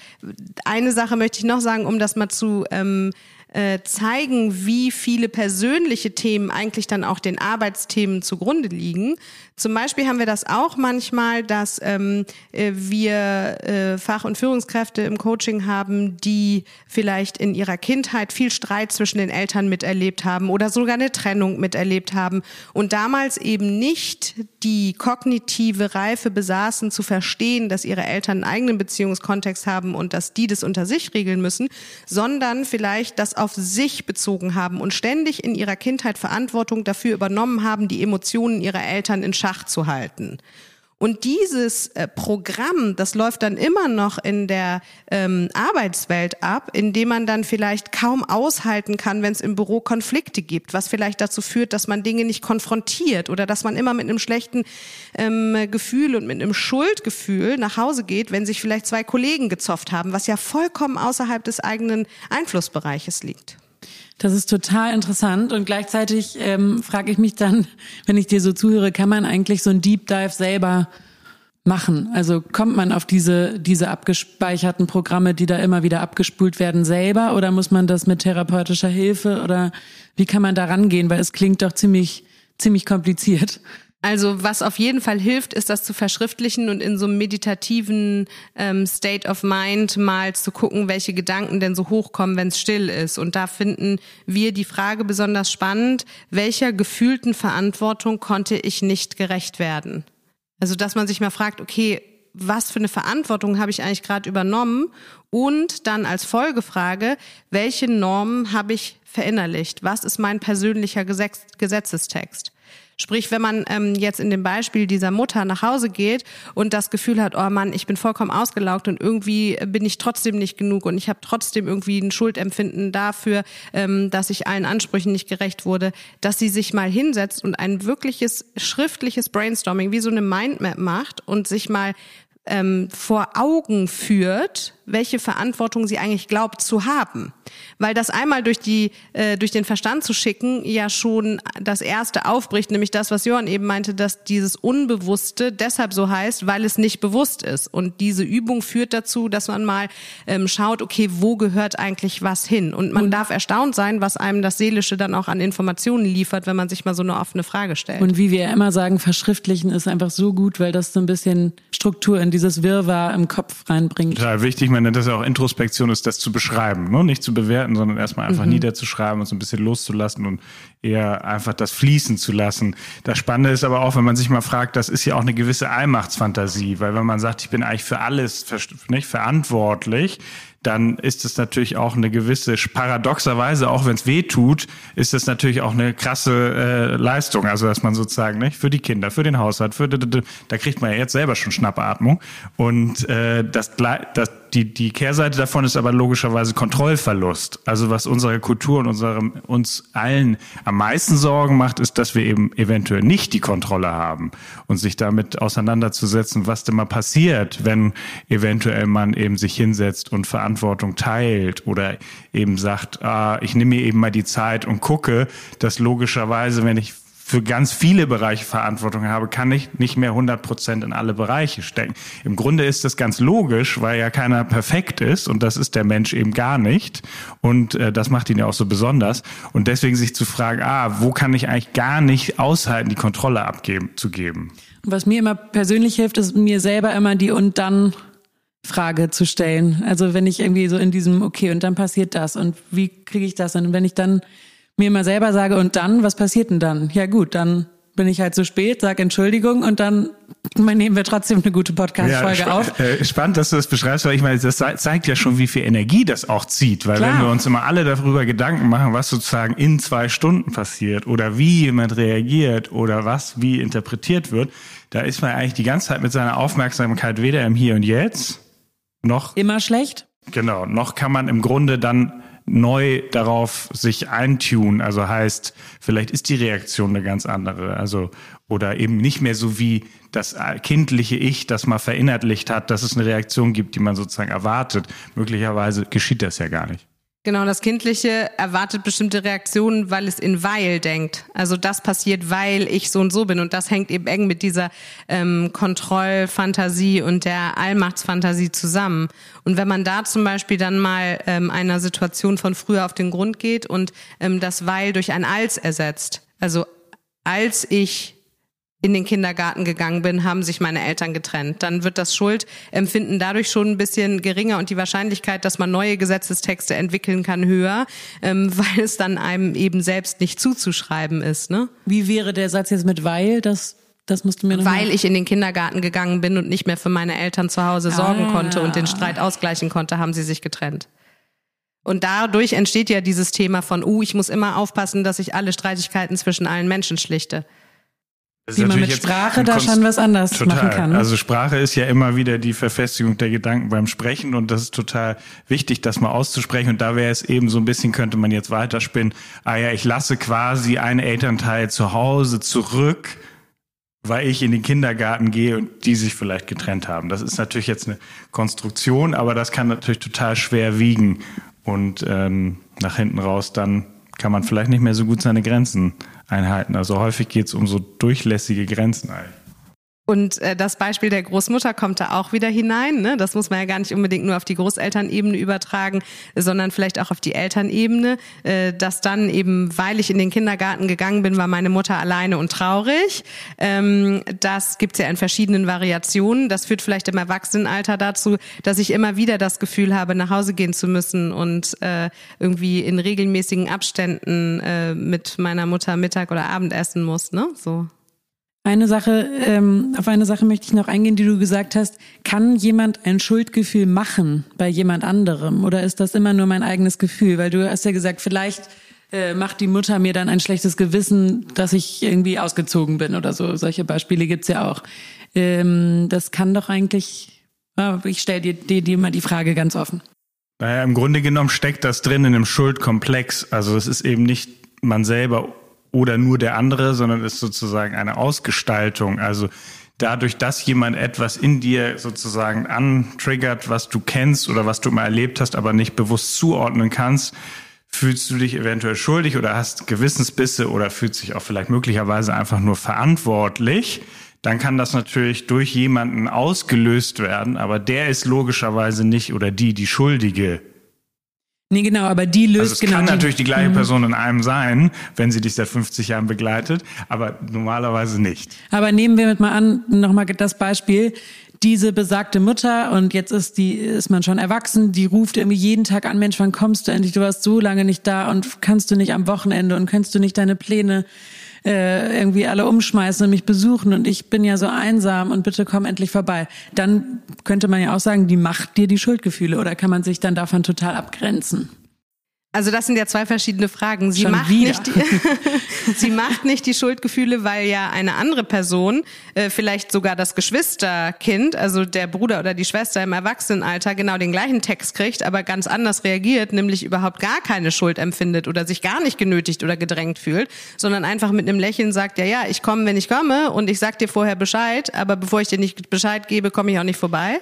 Eine Sache möchte ich noch sagen, um das mal zu ähm, äh, zeigen, wie viele persönliche Themen eigentlich dann auch den Arbeitsthemen zugrunde liegen. Zum Beispiel haben wir das auch manchmal, dass ähm, äh, wir äh, Fach- und Führungskräfte im Coaching haben, die vielleicht in ihrer Kindheit viel Streit zwischen den Eltern miterlebt haben oder sogar eine Trennung miterlebt haben und damals eben nicht die kognitive Reife besaßen, zu verstehen, dass ihre Eltern einen eigenen Beziehungskontext haben und dass die das unter sich regeln müssen, sondern vielleicht das auf sich bezogen haben und ständig in ihrer Kindheit Verantwortung dafür übernommen haben, die Emotionen ihrer Eltern in Schach zu halten. Und dieses äh, Programm, das läuft dann immer noch in der ähm, Arbeitswelt ab, indem man dann vielleicht kaum aushalten kann, wenn es im Büro Konflikte gibt, was vielleicht dazu führt, dass man Dinge nicht konfrontiert oder dass man immer mit einem schlechten ähm, Gefühl und mit einem Schuldgefühl nach Hause geht, wenn sich vielleicht zwei Kollegen gezofft haben, was ja vollkommen außerhalb des eigenen Einflussbereiches liegt. Das ist total interessant und gleichzeitig ähm, frage ich mich dann, wenn ich dir so zuhöre, kann man eigentlich so ein Deep Dive selber machen? Also kommt man auf diese, diese abgespeicherten Programme, die da immer wieder abgespult werden, selber oder muss man das mit therapeutischer Hilfe oder wie kann man da rangehen? Weil es klingt doch ziemlich, ziemlich kompliziert. Also was auf jeden Fall hilft, ist das zu verschriftlichen und in so einem meditativen ähm, State of Mind mal zu gucken, welche Gedanken denn so hochkommen, wenn es still ist. Und da finden wir die Frage besonders spannend, welcher gefühlten Verantwortung konnte ich nicht gerecht werden? Also dass man sich mal fragt, okay, was für eine Verantwortung habe ich eigentlich gerade übernommen? Und dann als Folgefrage, welche Normen habe ich verinnerlicht? Was ist mein persönlicher Gesetz Gesetzestext? Sprich, wenn man ähm, jetzt in dem Beispiel dieser Mutter nach Hause geht und das Gefühl hat, oh Mann, ich bin vollkommen ausgelaugt und irgendwie bin ich trotzdem nicht genug und ich habe trotzdem irgendwie ein Schuldempfinden dafür, ähm, dass ich allen Ansprüchen nicht gerecht wurde, dass sie sich mal hinsetzt und ein wirkliches schriftliches Brainstorming, wie so eine Mindmap macht und sich mal ähm, vor Augen führt, welche Verantwortung sie eigentlich glaubt zu haben. Weil das einmal durch, die, äh, durch den Verstand zu schicken ja schon das Erste aufbricht, nämlich das, was Johann eben meinte, dass dieses Unbewusste deshalb so heißt, weil es nicht bewusst ist. Und diese Übung führt dazu, dass man mal ähm, schaut, okay, wo gehört eigentlich was hin? Und man und darf erstaunt sein, was einem das Seelische dann auch an Informationen liefert, wenn man sich mal so eine offene Frage stellt. Und wie wir ja immer sagen, verschriftlichen ist einfach so gut, weil das so ein bisschen Struktur in dieses Wirrwarr im Kopf reinbringt. Total wichtig man nennt das ja auch Introspektion, ist das zu beschreiben, ne? nicht zu bewerten, sondern erstmal einfach mhm. niederzuschreiben und so ein bisschen loszulassen und eher einfach das fließen zu lassen. Das Spannende ist aber auch, wenn man sich mal fragt, das ist ja auch eine gewisse Allmachtsfantasie, weil wenn man sagt, ich bin eigentlich für alles nicht verantwortlich, dann ist es natürlich auch eine gewisse, paradoxerweise, auch wenn es weh tut, ist es natürlich auch eine krasse äh, Leistung. Also dass man sozusagen nicht für die Kinder, für den Haushalt, für da kriegt man ja jetzt selber schon Schnappatmung. Und äh, das, das die, die Kehrseite davon ist aber logischerweise Kontrollverlust. Also was unsere Kultur und unserem, uns allen am meisten Sorgen macht, ist, dass wir eben eventuell nicht die Kontrolle haben und sich damit auseinanderzusetzen, was denn mal passiert, wenn eventuell man eben sich hinsetzt und Verantwortung teilt oder eben sagt, ah, ich nehme mir eben mal die Zeit und gucke, dass logischerweise, wenn ich für ganz viele Bereiche Verantwortung habe, kann ich nicht mehr 100 Prozent in alle Bereiche stecken. Im Grunde ist das ganz logisch, weil ja keiner perfekt ist und das ist der Mensch eben gar nicht. Und äh, das macht ihn ja auch so besonders. Und deswegen sich zu fragen, ah, wo kann ich eigentlich gar nicht aushalten, die Kontrolle abgeben, zu geben. Was mir immer persönlich hilft, ist mir selber immer die und dann Frage zu stellen. Also wenn ich irgendwie so in diesem, okay, und dann passiert das und wie kriege ich das? Und wenn ich dann mir mal selber sage, und dann, was passiert denn dann? Ja gut, dann bin ich halt zu spät, sag Entschuldigung und dann nehmen wir trotzdem eine gute Podcast-Folge ja, auf. Äh, spannend, dass du das beschreibst, weil ich meine, das zeigt ja schon, wie viel Energie das auch zieht. Weil Klar. wenn wir uns immer alle darüber Gedanken machen, was sozusagen in zwei Stunden passiert oder wie jemand reagiert oder was wie interpretiert wird, da ist man eigentlich die ganze Zeit mit seiner Aufmerksamkeit weder im Hier und Jetzt noch... Immer schlecht? Genau, noch kann man im Grunde dann neu darauf sich eintun. Also heißt, vielleicht ist die Reaktion eine ganz andere. Also, oder eben nicht mehr so wie das kindliche Ich, das mal verinnerlicht hat, dass es eine Reaktion gibt, die man sozusagen erwartet. Möglicherweise geschieht das ja gar nicht. Genau, das Kindliche erwartet bestimmte Reaktionen, weil es in weil denkt. Also das passiert, weil ich so und so bin. Und das hängt eben eng mit dieser ähm, Kontrollfantasie und der Allmachtsfantasie zusammen. Und wenn man da zum Beispiel dann mal ähm, einer Situation von früher auf den Grund geht und ähm, das weil durch ein als ersetzt. Also als ich in den Kindergarten gegangen bin, haben sich meine Eltern getrennt. Dann wird das Schuldempfinden dadurch schon ein bisschen geringer und die Wahrscheinlichkeit, dass man neue Gesetzestexte entwickeln kann, höher, ähm, weil es dann einem eben selbst nicht zuzuschreiben ist. Ne? Wie wäre der Satz jetzt mit weil? Das das musst du mir noch Weil ich in den Kindergarten gegangen bin und nicht mehr für meine Eltern zu Hause sorgen ah. konnte und den Streit ausgleichen konnte, haben sie sich getrennt. Und dadurch entsteht ja dieses Thema von, uh, ich muss immer aufpassen, dass ich alle Streitigkeiten zwischen allen Menschen schlichte. Wie man mit Sprache da schon was anders total. machen kann. Ne? Also Sprache ist ja immer wieder die Verfestigung der Gedanken beim Sprechen und das ist total wichtig, das mal auszusprechen. Und da wäre es eben so ein bisschen, könnte man jetzt weiterspinnen, ah ja, ich lasse quasi einen Elternteil zu Hause zurück, weil ich in den Kindergarten gehe und die sich vielleicht getrennt haben. Das ist natürlich jetzt eine Konstruktion, aber das kann natürlich total schwer wiegen und ähm, nach hinten raus dann kann man vielleicht nicht mehr so gut seine Grenzen einhalten. Also häufig geht es um so durchlässige Grenzen eigentlich. Und äh, das Beispiel der Großmutter kommt da auch wieder hinein. Ne? Das muss man ja gar nicht unbedingt nur auf die Großelternebene übertragen, sondern vielleicht auch auf die Elternebene. Äh, dass dann eben, weil ich in den Kindergarten gegangen bin, war meine Mutter alleine und traurig. Ähm, das gibt's ja in verschiedenen Variationen. Das führt vielleicht im Erwachsenenalter dazu, dass ich immer wieder das Gefühl habe, nach Hause gehen zu müssen und äh, irgendwie in regelmäßigen Abständen äh, mit meiner Mutter Mittag oder Abend essen muss. Ne? So. Eine Sache, ähm, auf eine Sache möchte ich noch eingehen, die du gesagt hast. Kann jemand ein Schuldgefühl machen bei jemand anderem? Oder ist das immer nur mein eigenes Gefühl? Weil du hast ja gesagt, vielleicht äh, macht die Mutter mir dann ein schlechtes Gewissen, dass ich irgendwie ausgezogen bin oder so. Solche Beispiele gibt's ja auch. Ähm, das kann doch eigentlich, ich stelle dir, dir, dir mal die Frage ganz offen. Naja, im Grunde genommen steckt das drin in einem Schuldkomplex. Also es ist eben nicht man selber oder nur der andere, sondern ist sozusagen eine Ausgestaltung. Also dadurch, dass jemand etwas in dir sozusagen antriggert, was du kennst oder was du mal erlebt hast, aber nicht bewusst zuordnen kannst, fühlst du dich eventuell schuldig oder hast Gewissensbisse oder fühlst dich auch vielleicht möglicherweise einfach nur verantwortlich, dann kann das natürlich durch jemanden ausgelöst werden, aber der ist logischerweise nicht oder die die Schuldige Nee, genau, aber die löst also es genau. kann die, natürlich die gleiche mhm. Person in einem sein, wenn sie dich seit 50 Jahren begleitet, aber normalerweise nicht. Aber nehmen wir mit mal an, nochmal das Beispiel. Diese besagte Mutter und jetzt ist die, ist man schon erwachsen, die ruft irgendwie jeden Tag an, Mensch, wann kommst du endlich? Du warst so lange nicht da und kannst du nicht am Wochenende und kannst du nicht deine Pläne äh, irgendwie alle umschmeißen und mich besuchen und ich bin ja so einsam und bitte komm endlich vorbei. Dann könnte man ja auch sagen, die macht dir die Schuldgefühle oder kann man sich dann davon total abgrenzen? Also das sind ja zwei verschiedene Fragen. Sie macht, nicht die, sie macht nicht die Schuldgefühle, weil ja eine andere Person, äh, vielleicht sogar das Geschwisterkind, also der Bruder oder die Schwester im Erwachsenenalter, genau den gleichen Text kriegt, aber ganz anders reagiert, nämlich überhaupt gar keine Schuld empfindet oder sich gar nicht genötigt oder gedrängt fühlt, sondern einfach mit einem Lächeln sagt, ja, ja, ich komme, wenn ich komme und ich sag dir vorher Bescheid, aber bevor ich dir nicht Bescheid gebe, komme ich auch nicht vorbei.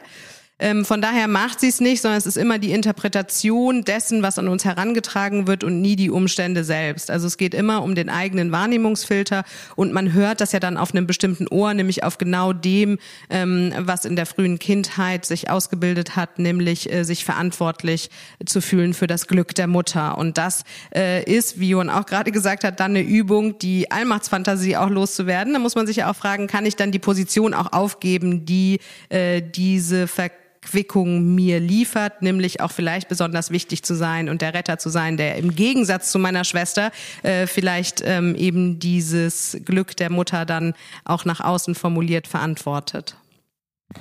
Ähm, von daher macht sie es nicht, sondern es ist immer die Interpretation dessen, was an uns herangetragen wird und nie die Umstände selbst. Also es geht immer um den eigenen Wahrnehmungsfilter und man hört das ja dann auf einem bestimmten Ohr, nämlich auf genau dem, ähm, was in der frühen Kindheit sich ausgebildet hat, nämlich äh, sich verantwortlich zu fühlen für das Glück der Mutter. Und das äh, ist, wie Jon auch gerade gesagt hat, dann eine Übung, die Allmachtsfantasie auch loszuwerden. Da muss man sich ja auch fragen, kann ich dann die Position auch aufgeben, die äh, diese Ver Quickung mir liefert, nämlich auch vielleicht besonders wichtig zu sein und der Retter zu sein, der im Gegensatz zu meiner Schwester äh, vielleicht ähm, eben dieses Glück der Mutter dann auch nach außen formuliert verantwortet.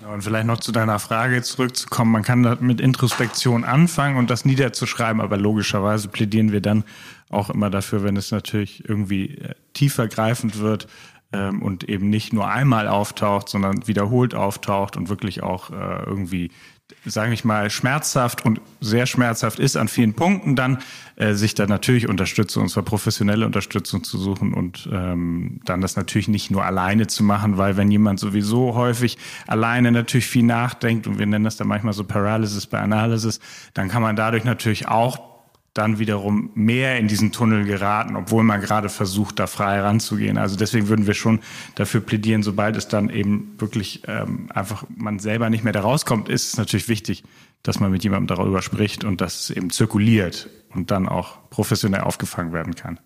Und vielleicht noch zu deiner Frage zurückzukommen. Man kann mit Introspektion anfangen und das niederzuschreiben, aber logischerweise plädieren wir dann auch immer dafür, wenn es natürlich irgendwie äh, tiefer greifend wird, ähm, und eben nicht nur einmal auftaucht, sondern wiederholt auftaucht und wirklich auch äh, irgendwie sage ich mal, schmerzhaft und sehr schmerzhaft ist an vielen Punkten, dann äh, sich da natürlich Unterstützung, und zwar professionelle Unterstützung zu suchen und ähm, dann das natürlich nicht nur alleine zu machen, weil wenn jemand sowieso häufig alleine natürlich viel nachdenkt und wir nennen das dann manchmal so Paralysis bei Analysis, dann kann man dadurch natürlich auch dann wiederum mehr in diesen Tunnel geraten, obwohl man gerade versucht, da frei ranzugehen. Also deswegen würden wir schon dafür plädieren, sobald es dann eben wirklich ähm, einfach man selber nicht mehr da rauskommt, ist es natürlich wichtig, dass man mit jemandem darüber spricht und dass es eben zirkuliert und dann auch professionell aufgefangen werden kann.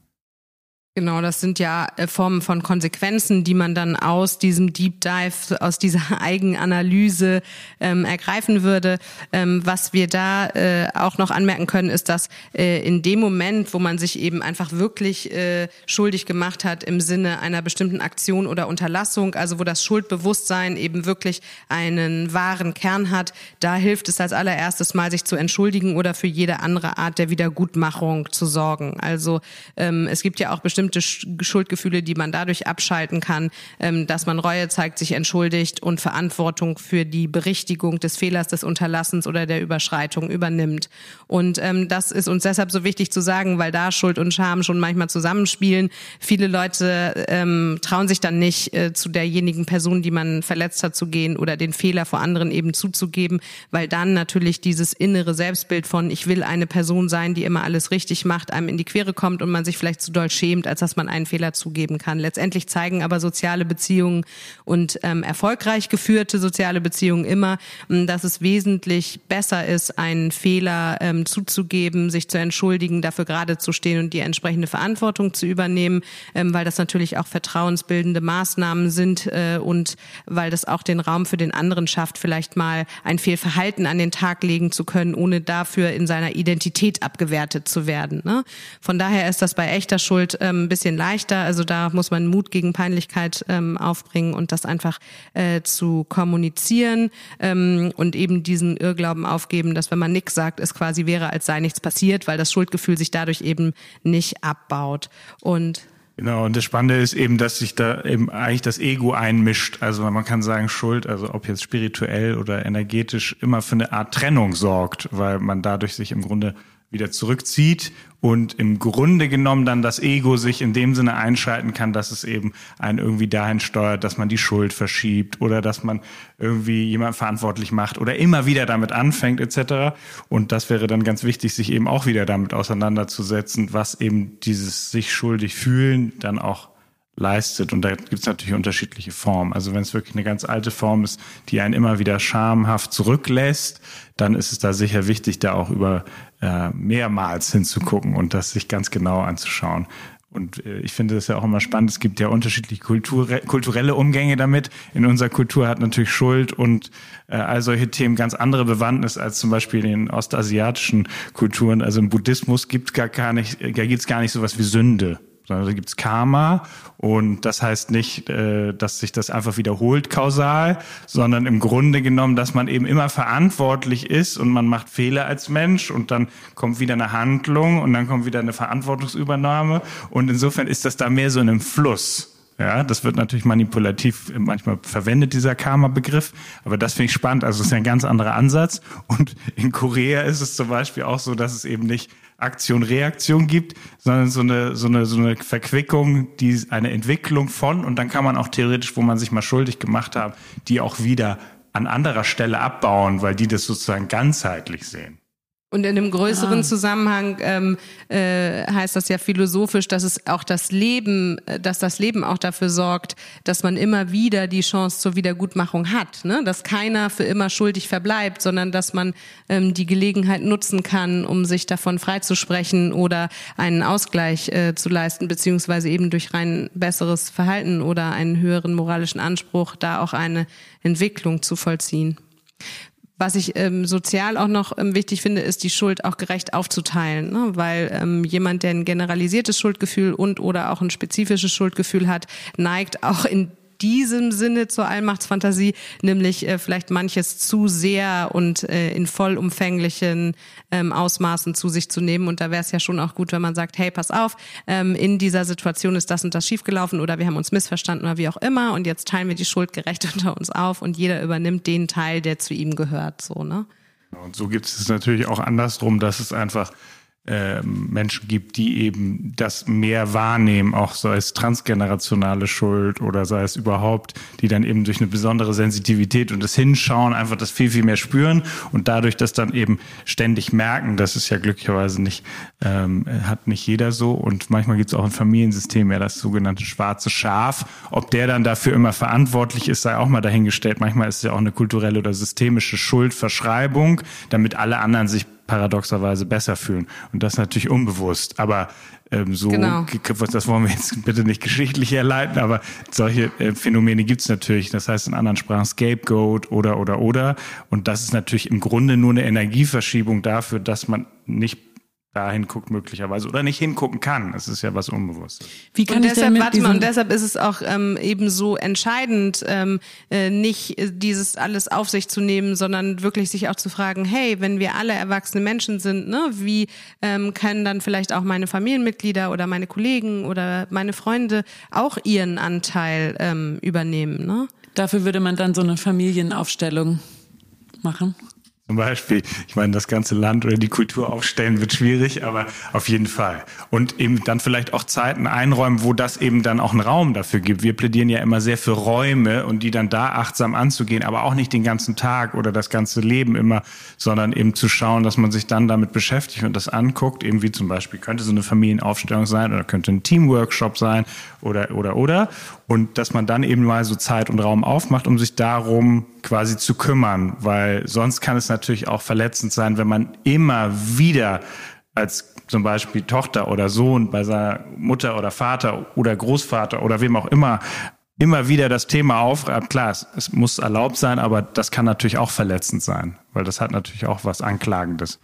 Genau, das sind ja äh, Formen von Konsequenzen, die man dann aus diesem Deep Dive, aus dieser Eigenanalyse ähm, ergreifen würde. Ähm, was wir da äh, auch noch anmerken können, ist, dass äh, in dem Moment, wo man sich eben einfach wirklich äh, schuldig gemacht hat im Sinne einer bestimmten Aktion oder Unterlassung, also wo das Schuldbewusstsein eben wirklich einen wahren Kern hat, da hilft es als allererstes mal, sich zu entschuldigen oder für jede andere Art der Wiedergutmachung zu sorgen. Also ähm, es gibt ja auch bestimmte bestimmte Schuldgefühle, die man dadurch abschalten kann, ähm, dass man Reue zeigt, sich entschuldigt und Verantwortung für die Berichtigung des Fehlers, des Unterlassens oder der Überschreitung übernimmt. Und ähm, das ist uns deshalb so wichtig zu sagen, weil da Schuld und Scham schon manchmal zusammenspielen. Viele Leute ähm, trauen sich dann nicht, äh, zu derjenigen Person, die man verletzt hat, zu gehen oder den Fehler vor anderen eben zuzugeben, weil dann natürlich dieses innere Selbstbild von ich will eine Person sein, die immer alles richtig macht, einem in die Quere kommt und man sich vielleicht zu doll schämt, als dass man einen Fehler zugeben kann. Letztendlich zeigen aber soziale Beziehungen und ähm, erfolgreich geführte soziale Beziehungen immer, ähm, dass es wesentlich besser ist, einen Fehler ähm, zuzugeben, sich zu entschuldigen, dafür gerade zu stehen und die entsprechende Verantwortung zu übernehmen, ähm, weil das natürlich auch vertrauensbildende Maßnahmen sind äh, und weil das auch den Raum für den anderen schafft, vielleicht mal ein Fehlverhalten an den Tag legen zu können, ohne dafür in seiner Identität abgewertet zu werden. Ne? Von daher ist das bei echter Schuld ähm, ein bisschen leichter. Also da muss man Mut gegen Peinlichkeit ähm, aufbringen und das einfach äh, zu kommunizieren ähm, und eben diesen Irrglauben aufgeben, dass wenn man nichts sagt, es quasi wäre, als sei nichts passiert, weil das Schuldgefühl sich dadurch eben nicht abbaut. Und Genau, und das Spannende ist eben, dass sich da eben eigentlich das Ego einmischt. Also man kann sagen, Schuld, also ob jetzt spirituell oder energetisch, immer für eine Art Trennung sorgt, weil man dadurch sich im Grunde wieder zurückzieht und im Grunde genommen dann das Ego sich in dem Sinne einschalten kann, dass es eben einen irgendwie dahin steuert, dass man die Schuld verschiebt oder dass man irgendwie jemand verantwortlich macht oder immer wieder damit anfängt etc. Und das wäre dann ganz wichtig, sich eben auch wieder damit auseinanderzusetzen, was eben dieses sich schuldig fühlen dann auch leistet. Und da gibt es natürlich unterschiedliche Formen. Also wenn es wirklich eine ganz alte Form ist, die einen immer wieder schamhaft zurücklässt, dann ist es da sicher wichtig, da auch über äh, mehrmals hinzugucken und das sich ganz genau anzuschauen. Und äh, ich finde das ja auch immer spannend. Es gibt ja unterschiedliche Kultur, kulturelle Umgänge damit. In unserer Kultur hat natürlich Schuld und äh, all solche Themen ganz andere Bewandtnis als zum Beispiel in ostasiatischen Kulturen. Also im Buddhismus gibt es gar, gar nicht, da gibt es gar nicht sowas wie Sünde sondern da gibt's Karma und das heißt nicht, äh, dass sich das einfach wiederholt kausal, sondern im Grunde genommen, dass man eben immer verantwortlich ist und man macht Fehler als Mensch und dann kommt wieder eine Handlung und dann kommt wieder eine Verantwortungsübernahme und insofern ist das da mehr so in einem Fluss. Ja, das wird natürlich manipulativ manchmal verwendet, dieser Karma-Begriff. Aber das finde ich spannend. Also es ist ein ganz anderer Ansatz. Und in Korea ist es zum Beispiel auch so, dass es eben nicht Aktion-Reaktion gibt, sondern so eine, so eine, so eine Verquickung, die eine Entwicklung von, und dann kann man auch theoretisch, wo man sich mal schuldig gemacht hat, die auch wieder an anderer Stelle abbauen, weil die das sozusagen ganzheitlich sehen. Und in einem größeren ah. Zusammenhang ähm, äh, heißt das ja philosophisch, dass es auch das Leben, äh, dass das Leben auch dafür sorgt, dass man immer wieder die Chance zur Wiedergutmachung hat, ne? dass keiner für immer schuldig verbleibt, sondern dass man ähm, die Gelegenheit nutzen kann, um sich davon freizusprechen oder einen Ausgleich äh, zu leisten, beziehungsweise eben durch rein besseres Verhalten oder einen höheren moralischen Anspruch da auch eine Entwicklung zu vollziehen. Was ich ähm, sozial auch noch ähm, wichtig finde, ist die Schuld auch gerecht aufzuteilen, ne? weil ähm, jemand, der ein generalisiertes Schuldgefühl und oder auch ein spezifisches Schuldgefühl hat, neigt auch in diesem Sinne zur Allmachtsfantasie, nämlich äh, vielleicht manches zu sehr und äh, in vollumfänglichen ähm, Ausmaßen zu sich zu nehmen. Und da wäre es ja schon auch gut, wenn man sagt, hey, pass auf, ähm, in dieser Situation ist das und das schiefgelaufen oder wir haben uns missverstanden oder wie auch immer und jetzt teilen wir die Schuld gerecht unter uns auf und jeder übernimmt den Teil, der zu ihm gehört. So, ne? Und so gibt es natürlich auch andersrum, dass es einfach Menschen gibt, die eben das mehr wahrnehmen, auch sei es transgenerationale Schuld oder sei es überhaupt, die dann eben durch eine besondere Sensitivität und das Hinschauen einfach das viel, viel mehr spüren und dadurch das dann eben ständig merken. Das ist ja glücklicherweise nicht, ähm, hat nicht jeder so und manchmal gibt es auch ein Familiensystem, ja das sogenannte schwarze Schaf. Ob der dann dafür immer verantwortlich ist, sei auch mal dahingestellt. Manchmal ist es ja auch eine kulturelle oder systemische Schuldverschreibung, damit alle anderen sich paradoxerweise besser fühlen. Und das natürlich unbewusst. Aber ähm, so, genau. das wollen wir jetzt bitte nicht geschichtlich herleiten, aber solche äh, Phänomene gibt's natürlich. Das heißt in anderen Sprachen Scapegoat oder oder oder. Und das ist natürlich im Grunde nur eine Energieverschiebung dafür, dass man nicht dahin guckt möglicherweise oder nicht hingucken kann. Das ist ja was Unbewusstes. Wie kann und ich deshalb, warte mal, und deshalb ist es auch ähm, eben so entscheidend, ähm, äh, nicht äh, dieses alles auf sich zu nehmen, sondern wirklich sich auch zu fragen, hey, wenn wir alle erwachsene Menschen sind, ne, wie ähm, können dann vielleicht auch meine Familienmitglieder oder meine Kollegen oder meine Freunde auch ihren Anteil ähm, übernehmen? Ne? Dafür würde man dann so eine Familienaufstellung machen. Zum Beispiel, ich meine, das ganze Land oder die Kultur aufstellen wird schwierig, aber auf jeden Fall. Und eben dann vielleicht auch Zeiten einräumen, wo das eben dann auch einen Raum dafür gibt. Wir plädieren ja immer sehr für Räume und die dann da achtsam anzugehen, aber auch nicht den ganzen Tag oder das ganze Leben immer, sondern eben zu schauen, dass man sich dann damit beschäftigt und das anguckt, eben wie zum Beispiel könnte so eine Familienaufstellung sein oder könnte ein Teamworkshop sein oder, oder, oder. Und dass man dann eben mal so Zeit und Raum aufmacht, um sich darum quasi zu kümmern, weil sonst kann es natürlich auch verletzend sein, wenn man immer wieder als zum Beispiel Tochter oder Sohn bei seiner Mutter oder Vater oder Großvater oder wem auch immer immer wieder das Thema aufreibt. Klar, es, es muss erlaubt sein, aber das kann natürlich auch verletzend sein, weil das hat natürlich auch was Anklagendes.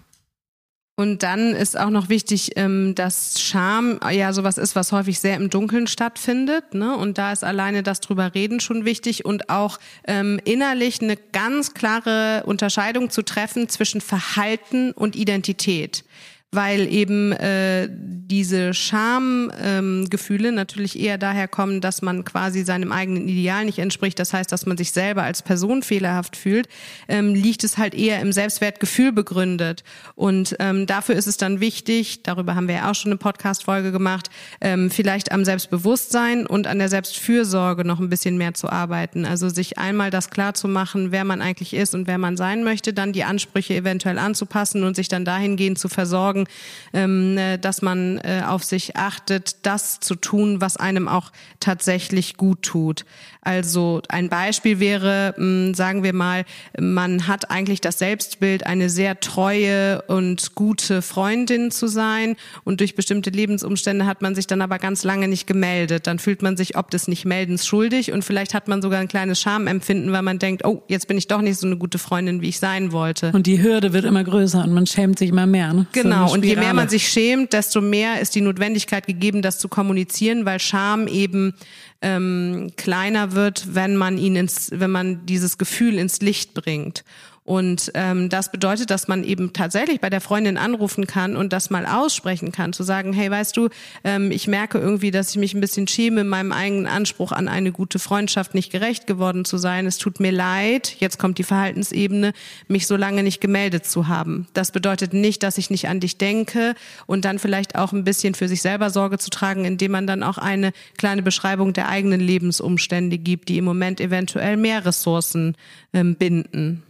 Und dann ist auch noch wichtig, ähm, dass Scham ja sowas ist, was häufig sehr im Dunkeln stattfindet. Ne? Und da ist alleine das drüber reden schon wichtig und auch ähm, innerlich eine ganz klare Unterscheidung zu treffen zwischen Verhalten und Identität weil eben äh, diese Schamgefühle ähm, natürlich eher daher kommen, dass man quasi seinem eigenen Ideal nicht entspricht. Das heißt, dass man sich selber als Person fehlerhaft fühlt, ähm, liegt es halt eher im Selbstwertgefühl begründet. Und ähm, dafür ist es dann wichtig, darüber haben wir ja auch schon eine Podcast-Folge gemacht, ähm, vielleicht am Selbstbewusstsein und an der Selbstfürsorge noch ein bisschen mehr zu arbeiten. Also sich einmal das klar zu machen, wer man eigentlich ist und wer man sein möchte, dann die Ansprüche eventuell anzupassen und sich dann dahingehend zu versorgen, sorgen, ähm, äh, dass man äh, auf sich achtet, das zu tun, was einem auch tatsächlich gut tut. Also ein Beispiel wäre, hm, sagen wir mal, man hat eigentlich das Selbstbild, eine sehr treue und gute Freundin zu sein und durch bestimmte Lebensumstände hat man sich dann aber ganz lange nicht gemeldet. Dann fühlt man sich ob des Nicht-Meldens schuldig und vielleicht hat man sogar ein kleines Schamempfinden, weil man denkt, oh, jetzt bin ich doch nicht so eine gute Freundin, wie ich sein wollte. Und die Hürde wird immer größer und man schämt sich immer mehr. Ne? Genau, und je mehr man sich schämt, desto mehr ist die Notwendigkeit gegeben, das zu kommunizieren, weil Scham eben ähm, kleiner wird, wenn man ihn ins, wenn man dieses Gefühl ins Licht bringt. Und ähm, das bedeutet, dass man eben tatsächlich bei der Freundin anrufen kann und das mal aussprechen kann, zu sagen, hey, weißt du, ähm, ich merke irgendwie, dass ich mich ein bisschen schäme, meinem eigenen Anspruch an eine gute Freundschaft nicht gerecht geworden zu sein. Es tut mir leid, jetzt kommt die Verhaltensebene, mich so lange nicht gemeldet zu haben. Das bedeutet nicht, dass ich nicht an dich denke und dann vielleicht auch ein bisschen für sich selber Sorge zu tragen, indem man dann auch eine kleine Beschreibung der eigenen Lebensumstände gibt, die im Moment eventuell mehr Ressourcen ähm, binden.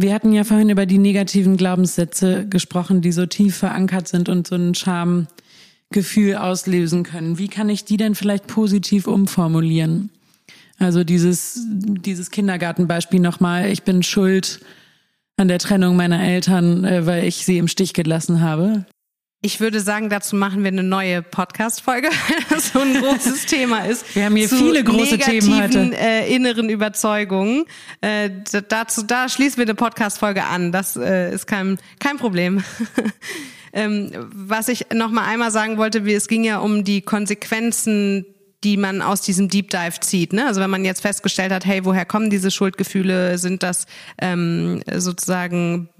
Wir hatten ja vorhin über die negativen Glaubenssätze gesprochen, die so tief verankert sind und so ein Schamgefühl auslösen können. Wie kann ich die denn vielleicht positiv umformulieren? Also dieses, dieses Kindergartenbeispiel nochmal, ich bin schuld an der Trennung meiner Eltern, äh, weil ich sie im Stich gelassen habe. Ich würde sagen, dazu machen wir eine neue Podcast-Folge, weil das so ein großes Thema ist. Wir haben hier viele große Themen heute. Äh, inneren Überzeugungen. Äh, dazu, da schließen wir eine Podcast-Folge an. Das äh, ist kein, kein Problem. ähm, was ich noch mal einmal sagen wollte, wie, es ging ja um die Konsequenzen die man aus diesem Deep Dive zieht. Ne? Also wenn man jetzt festgestellt hat, hey, woher kommen diese Schuldgefühle? Sind das ähm, sozusagen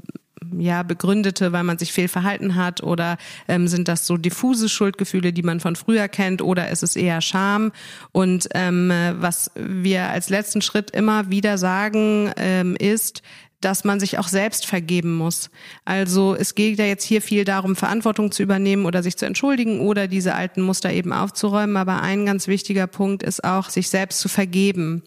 ja begründete, weil man sich fehlverhalten hat oder ähm, sind das so diffuse Schuldgefühle, die man von früher kennt oder ist es eher Scham? Und ähm, was wir als letzten Schritt immer wieder sagen, ähm, ist, dass man sich auch selbst vergeben muss. Also es geht ja jetzt hier viel darum, Verantwortung zu übernehmen oder sich zu entschuldigen oder diese alten Muster eben aufzuräumen. Aber ein ganz wichtiger Punkt ist auch, sich selbst zu vergeben.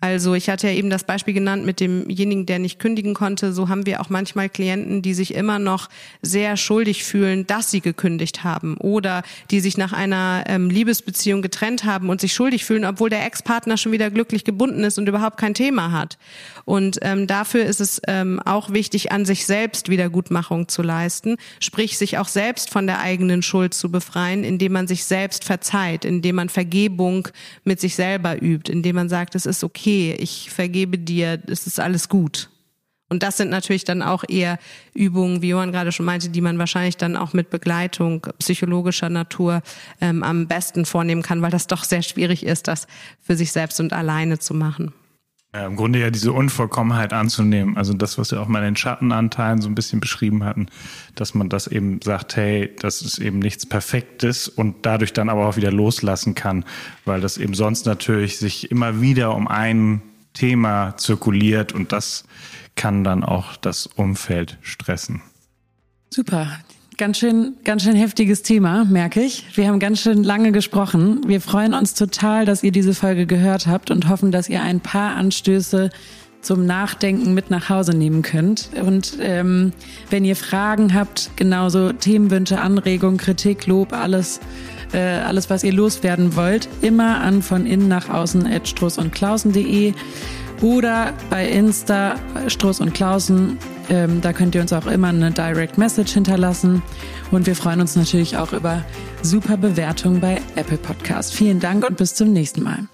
Also ich hatte ja eben das Beispiel genannt mit demjenigen, der nicht kündigen konnte. So haben wir auch manchmal Klienten, die sich immer noch sehr schuldig fühlen, dass sie gekündigt haben oder die sich nach einer ähm, Liebesbeziehung getrennt haben und sich schuldig fühlen, obwohl der Ex-Partner schon wieder glücklich gebunden ist und überhaupt kein Thema hat. Und ähm, dafür ist es ähm, auch wichtig, an sich selbst Wiedergutmachung zu leisten, sprich sich auch selbst von der eigenen Schuld zu befreien, indem man sich selbst verzeiht, indem man Vergebung mit sich selber übt, indem man sagt, es ist okay okay, ich vergebe dir, es ist alles gut. Und das sind natürlich dann auch eher Übungen, wie Johann gerade schon meinte, die man wahrscheinlich dann auch mit Begleitung psychologischer Natur ähm, am besten vornehmen kann, weil das doch sehr schwierig ist, das für sich selbst und alleine zu machen. Ja, Im Grunde ja diese Unvollkommenheit anzunehmen. Also das, was wir auch mal in den Schattenanteilen so ein bisschen beschrieben hatten, dass man das eben sagt, hey, das ist eben nichts Perfektes und dadurch dann aber auch wieder loslassen kann, weil das eben sonst natürlich sich immer wieder um ein Thema zirkuliert und das kann dann auch das Umfeld stressen. Super. Ganz schön, ganz schön heftiges Thema, merke ich. Wir haben ganz schön lange gesprochen. Wir freuen uns total, dass ihr diese Folge gehört habt und hoffen, dass ihr ein paar Anstöße zum Nachdenken mit nach Hause nehmen könnt. Und ähm, wenn ihr Fragen habt, genauso Themenwünsche, Anregungen, Kritik, Lob, alles, äh, alles, was ihr loswerden wollt, immer an von innen nach außen at struss und klausen.de oder bei Insta Struss und Klausen. Ähm, da könnt ihr uns auch immer eine Direct Message hinterlassen. Und wir freuen uns natürlich auch über super Bewertungen bei Apple Podcast. Vielen Dank und bis zum nächsten Mal.